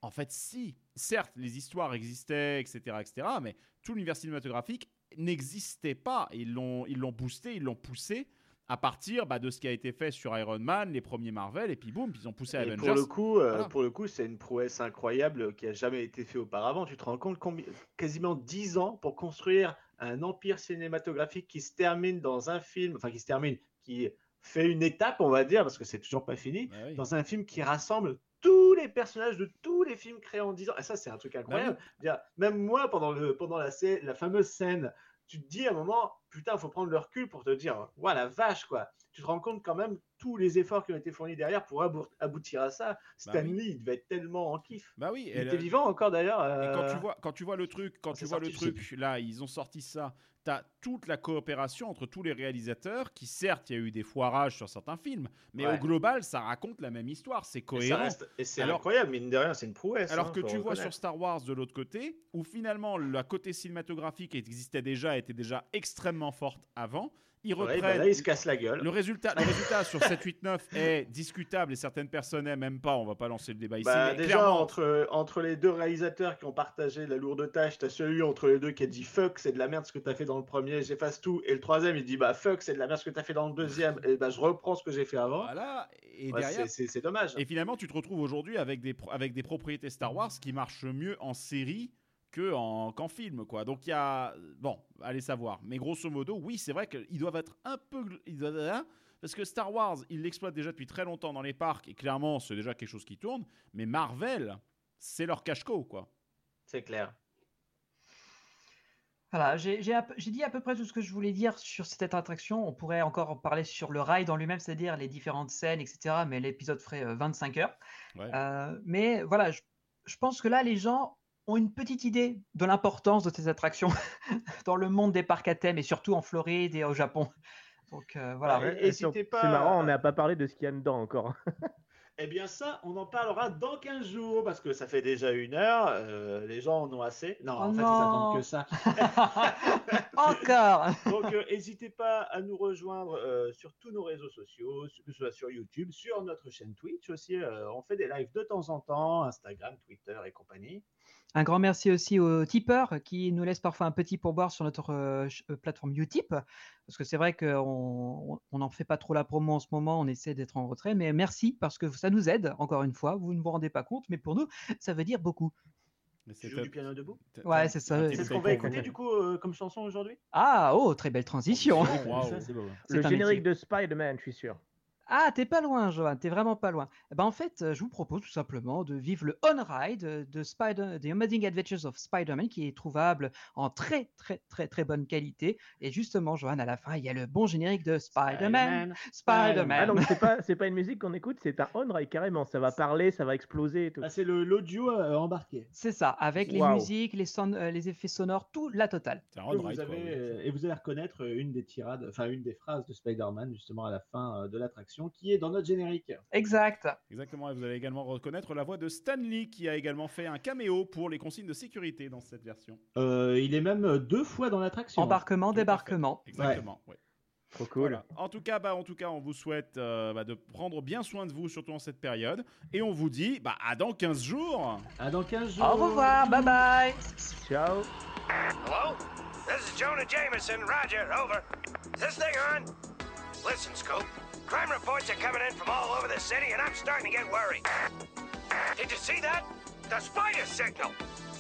en fait si, certes les histoires existaient, etc., etc., mais tout l'univers cinématographique n'existait pas. Ils l'ont, ils l'ont boosté, ils l'ont poussé. À partir bah, de ce qui a été fait sur Iron Man, les premiers Marvel, et puis boum, ils ont poussé Et Avengers. pour le coup, euh, Voilà. pour le coup, c'est une prouesse incroyable qui a jamais été fait auparavant. Tu te rends compte combi- quasiment 10 ans pour construire un empire cinématographique qui se termine dans un film, enfin qui se termine, qui fait une étape, on va dire, parce que c'est toujours pas fini, Bah oui. dans un film qui rassemble tous les personnages de tous les films créés en 10 ans. Et ça, c'est un Bah truc incroyable. Dire, Même moi, pendant, le, pendant la, la fameuse scène, tu te dis à un moment, putain, il faut prendre le recul pour te dire, ouais, la vache, quoi. Tu te rends compte quand même tous les efforts qui ont été fournis derrière pour abou- aboutir à ça. Stan Bah oui. Il devait être tellement en kiff. Bah oui, Il était le- vivant encore d'ailleurs. Quand euh, tu vois, quand tu vois le truc, quand tu vois le truc, là, ils ont sorti ça. T'as toute la coopération entre tous les réalisateurs, qui certes, il y a eu des foirages sur certains films, mais Ouais. au global, ça raconte la même histoire, c'est cohérent. Et c'est incroyable, mine de rien, c'est une prouesse. Alors hein, que tu vois sur Star Wars de l'autre côté, où finalement la côté cinématographique existait déjà, était déjà extrêmement forte avant, ils Ouais, reprennent. bah là, il se casse la gueule. Le résultat, le résultat sur 7, 8, 9 est discutable et certaines personnes n'aiment pas. On va pas lancer le débat ici. Bah, mais déjà, clairement, entre, entre les deux réalisateurs qui ont partagé la lourde tâche, t'as celui entre les deux qui a dit fuck, c'est de la merde ce que t'as fait dans le premier, j'efface tout. Et le troisième, il dit bah fuck, c'est de la merde ce que t'as fait dans le deuxième, et bah je reprends ce que j'ai fait avant. voilà. Et Ouais, derrière, c'est- dommage. Et finalement, tu te retrouves aujourd'hui avec des, avec des propriétés Star Wars qui marchent mieux en série que en- qu'en film. Quoi. Donc il y a... Bon, allez savoir. Mais grosso modo, oui, c'est vrai qu'ils doivent être un peu... gl- ils doivent- hein, Parce que Star Wars, ils l'exploitent déjà depuis très longtemps dans les parcs, et clairement, c'est déjà quelque chose qui tourne. Mais Marvel, c'est leur cache-co, quoi. C'est clair. Voilà, j'ai dit à peu près tout ce que je voulais dire sur cette attraction. On pourrait encore en parler sur le ride en lui-même, c'est-à-dire les différentes scènes, etc. Mais l'épisode ferait euh, 25 heures. Ouais. Euh, mais voilà, je, je pense que là, les gens ont une petite idée de l'importance de ces attractions <laughs> dans le monde des parcs à thème et surtout en Floride et au Japon. Donc euh, voilà. Ouais. Et sur- pas C'est marrant, on n'a pas parlé de ce qu'il y a dedans encore. <laughs> Eh bien ça, on en parlera dans 15 jours, parce que ça fait déjà une heure, euh, les gens en ont assez. Non, Oh en fait, non. ils attendent que ça. <laughs> Encore Donc, euh, n'hésitez pas à nous rejoindre euh, sur tous nos réseaux sociaux, que ce soit sur YouTube, sur notre chaîne Twitch aussi. euh, on fait des lives de temps en temps, Instagram, Twitter et compagnie. Un grand merci aussi aux tipeurs qui nous laissent parfois un petit pourboire sur notre euh, plateforme Utip. Parce que c'est vrai qu'on on n'en fait pas trop la promo en ce moment, on essaie d'être en retrait. Mais merci parce que ça nous aide, encore une fois. Vous ne vous rendez pas compte, mais pour nous, ça veut dire beaucoup. Tu c'est joues du piano debout? Ouais, c'est ça, C'est ce qu'on va écouter du coup euh, comme chanson aujourd'hui? Ah, oh, très belle transition. C'est. C'est Le générique métier. de Spider-Man, je suis sûr. Ah, t'es pas loin, Johan, t'es vraiment pas loin. Eh Ben, en fait, euh, je vous propose tout simplement de vivre le on-ride euh, de Spider, The Amazing Adventures of Spider-Man, qui est trouvable en très, très, très, très bonne qualité. Et justement, Johan, à la fin, il y a le bon générique de Spider-Man. Ah, Spider-Man. donc c'est pas, <laughs> c'est pas une musique qu'on écoute, c'est un on-ride carrément. Ça va parler, ça va exploser et tout. Ah, c'est le- l'audio euh, embarqué. C'est ça, avec les musiques, les, son- euh, les effets sonores, tout la totale. C'est un Et run vous, ride, quoi, avez, oui. euh, et vous allez reconnaître une des tirades, enfin une des phrases de Spider-Man justement à la fin euh, de l'attraction qui est dans notre générique. Exact. Exactement, et vous allez également reconnaître la voix de Stanley qui a également fait un caméo pour les consignes de sécurité dans cette version. Euh, il est même euh, deux fois dans l'attraction. Embarquement, débarquement. Exactement, ouais. Trop cool. Voilà. En tout cas, bah, en tout cas, on vous souhaite euh, bah, de prendre bien soin de vous, surtout en cette période. Et on vous dit bah, à dans 15 jours. À dans 15 jours. Au revoir, bye bye. Ciao. Hello? This is Jonah Jameson. Roger, over. Is this thing on? Listen, Scope. Crime reports are coming in from all over the city, and I'm starting to get worried. Did you see that? The spider signal.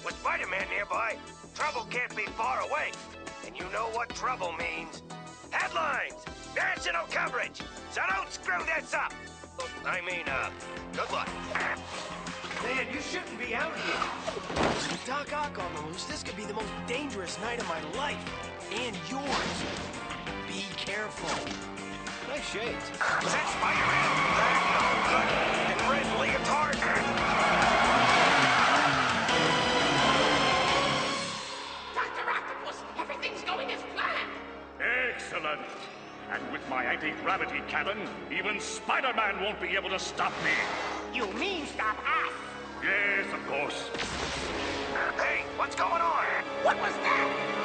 With Spider-Man nearby, trouble can't be far away. And you know what trouble means. Headlines! National coverage! So don't screw this up! I mean, uh, good luck. Man, you shouldn't be out here. Doc Ock on the loose. This could be the most dangerous night of my life. And yours. Be careful. Nice shades. Was that Spider-Man? That no good. In red leotard? Dr. Octopus, everything's going as planned. Excellent. And with my anti-gravity cannon, even Spider-Man won't be able to stop me. You mean stop us? Yes, of course. Hey, what's going on? What was that?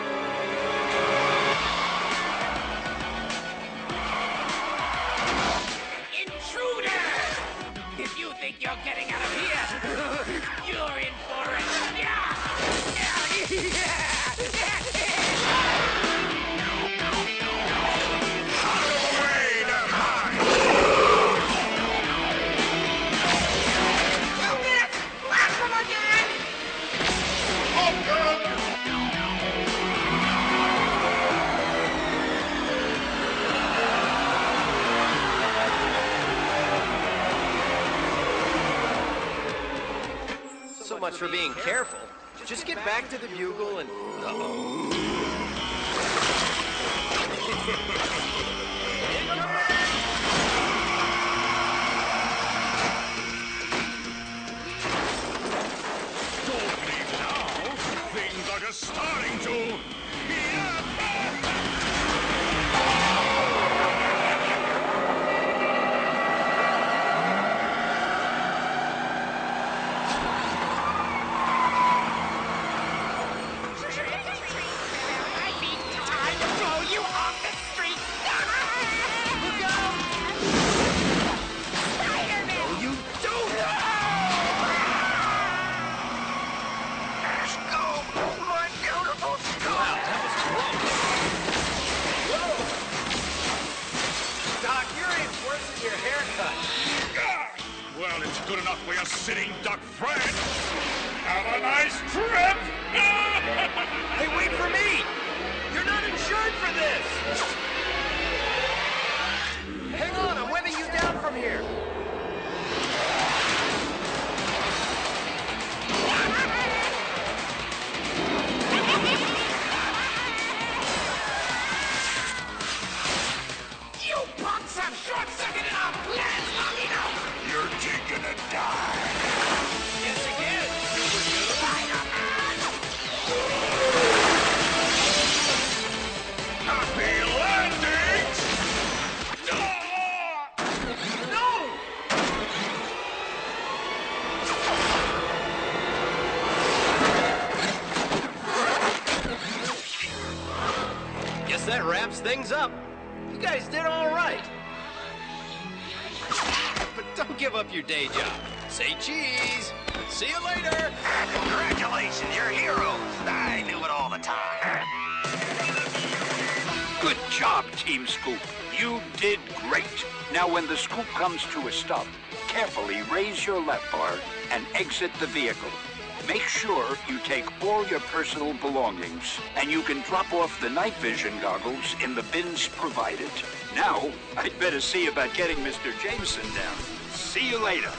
Much for being careful. Just get back to the bugle and. Uh-oh. <laughs> things up. You guys did all right. But don't give up your day job. Say cheese. See you later. Congratulations, you're heroes. I knew it all the time. Good job, Team Scoop. You did great. Now, when the scoop comes to a stop, carefully raise your left bar and exit the vehicle. Make sure you take all your personal belongings, and you can drop off the night vision goggles in the bins provided. Now, I'd better see about getting Mr. Jameson down. See you later.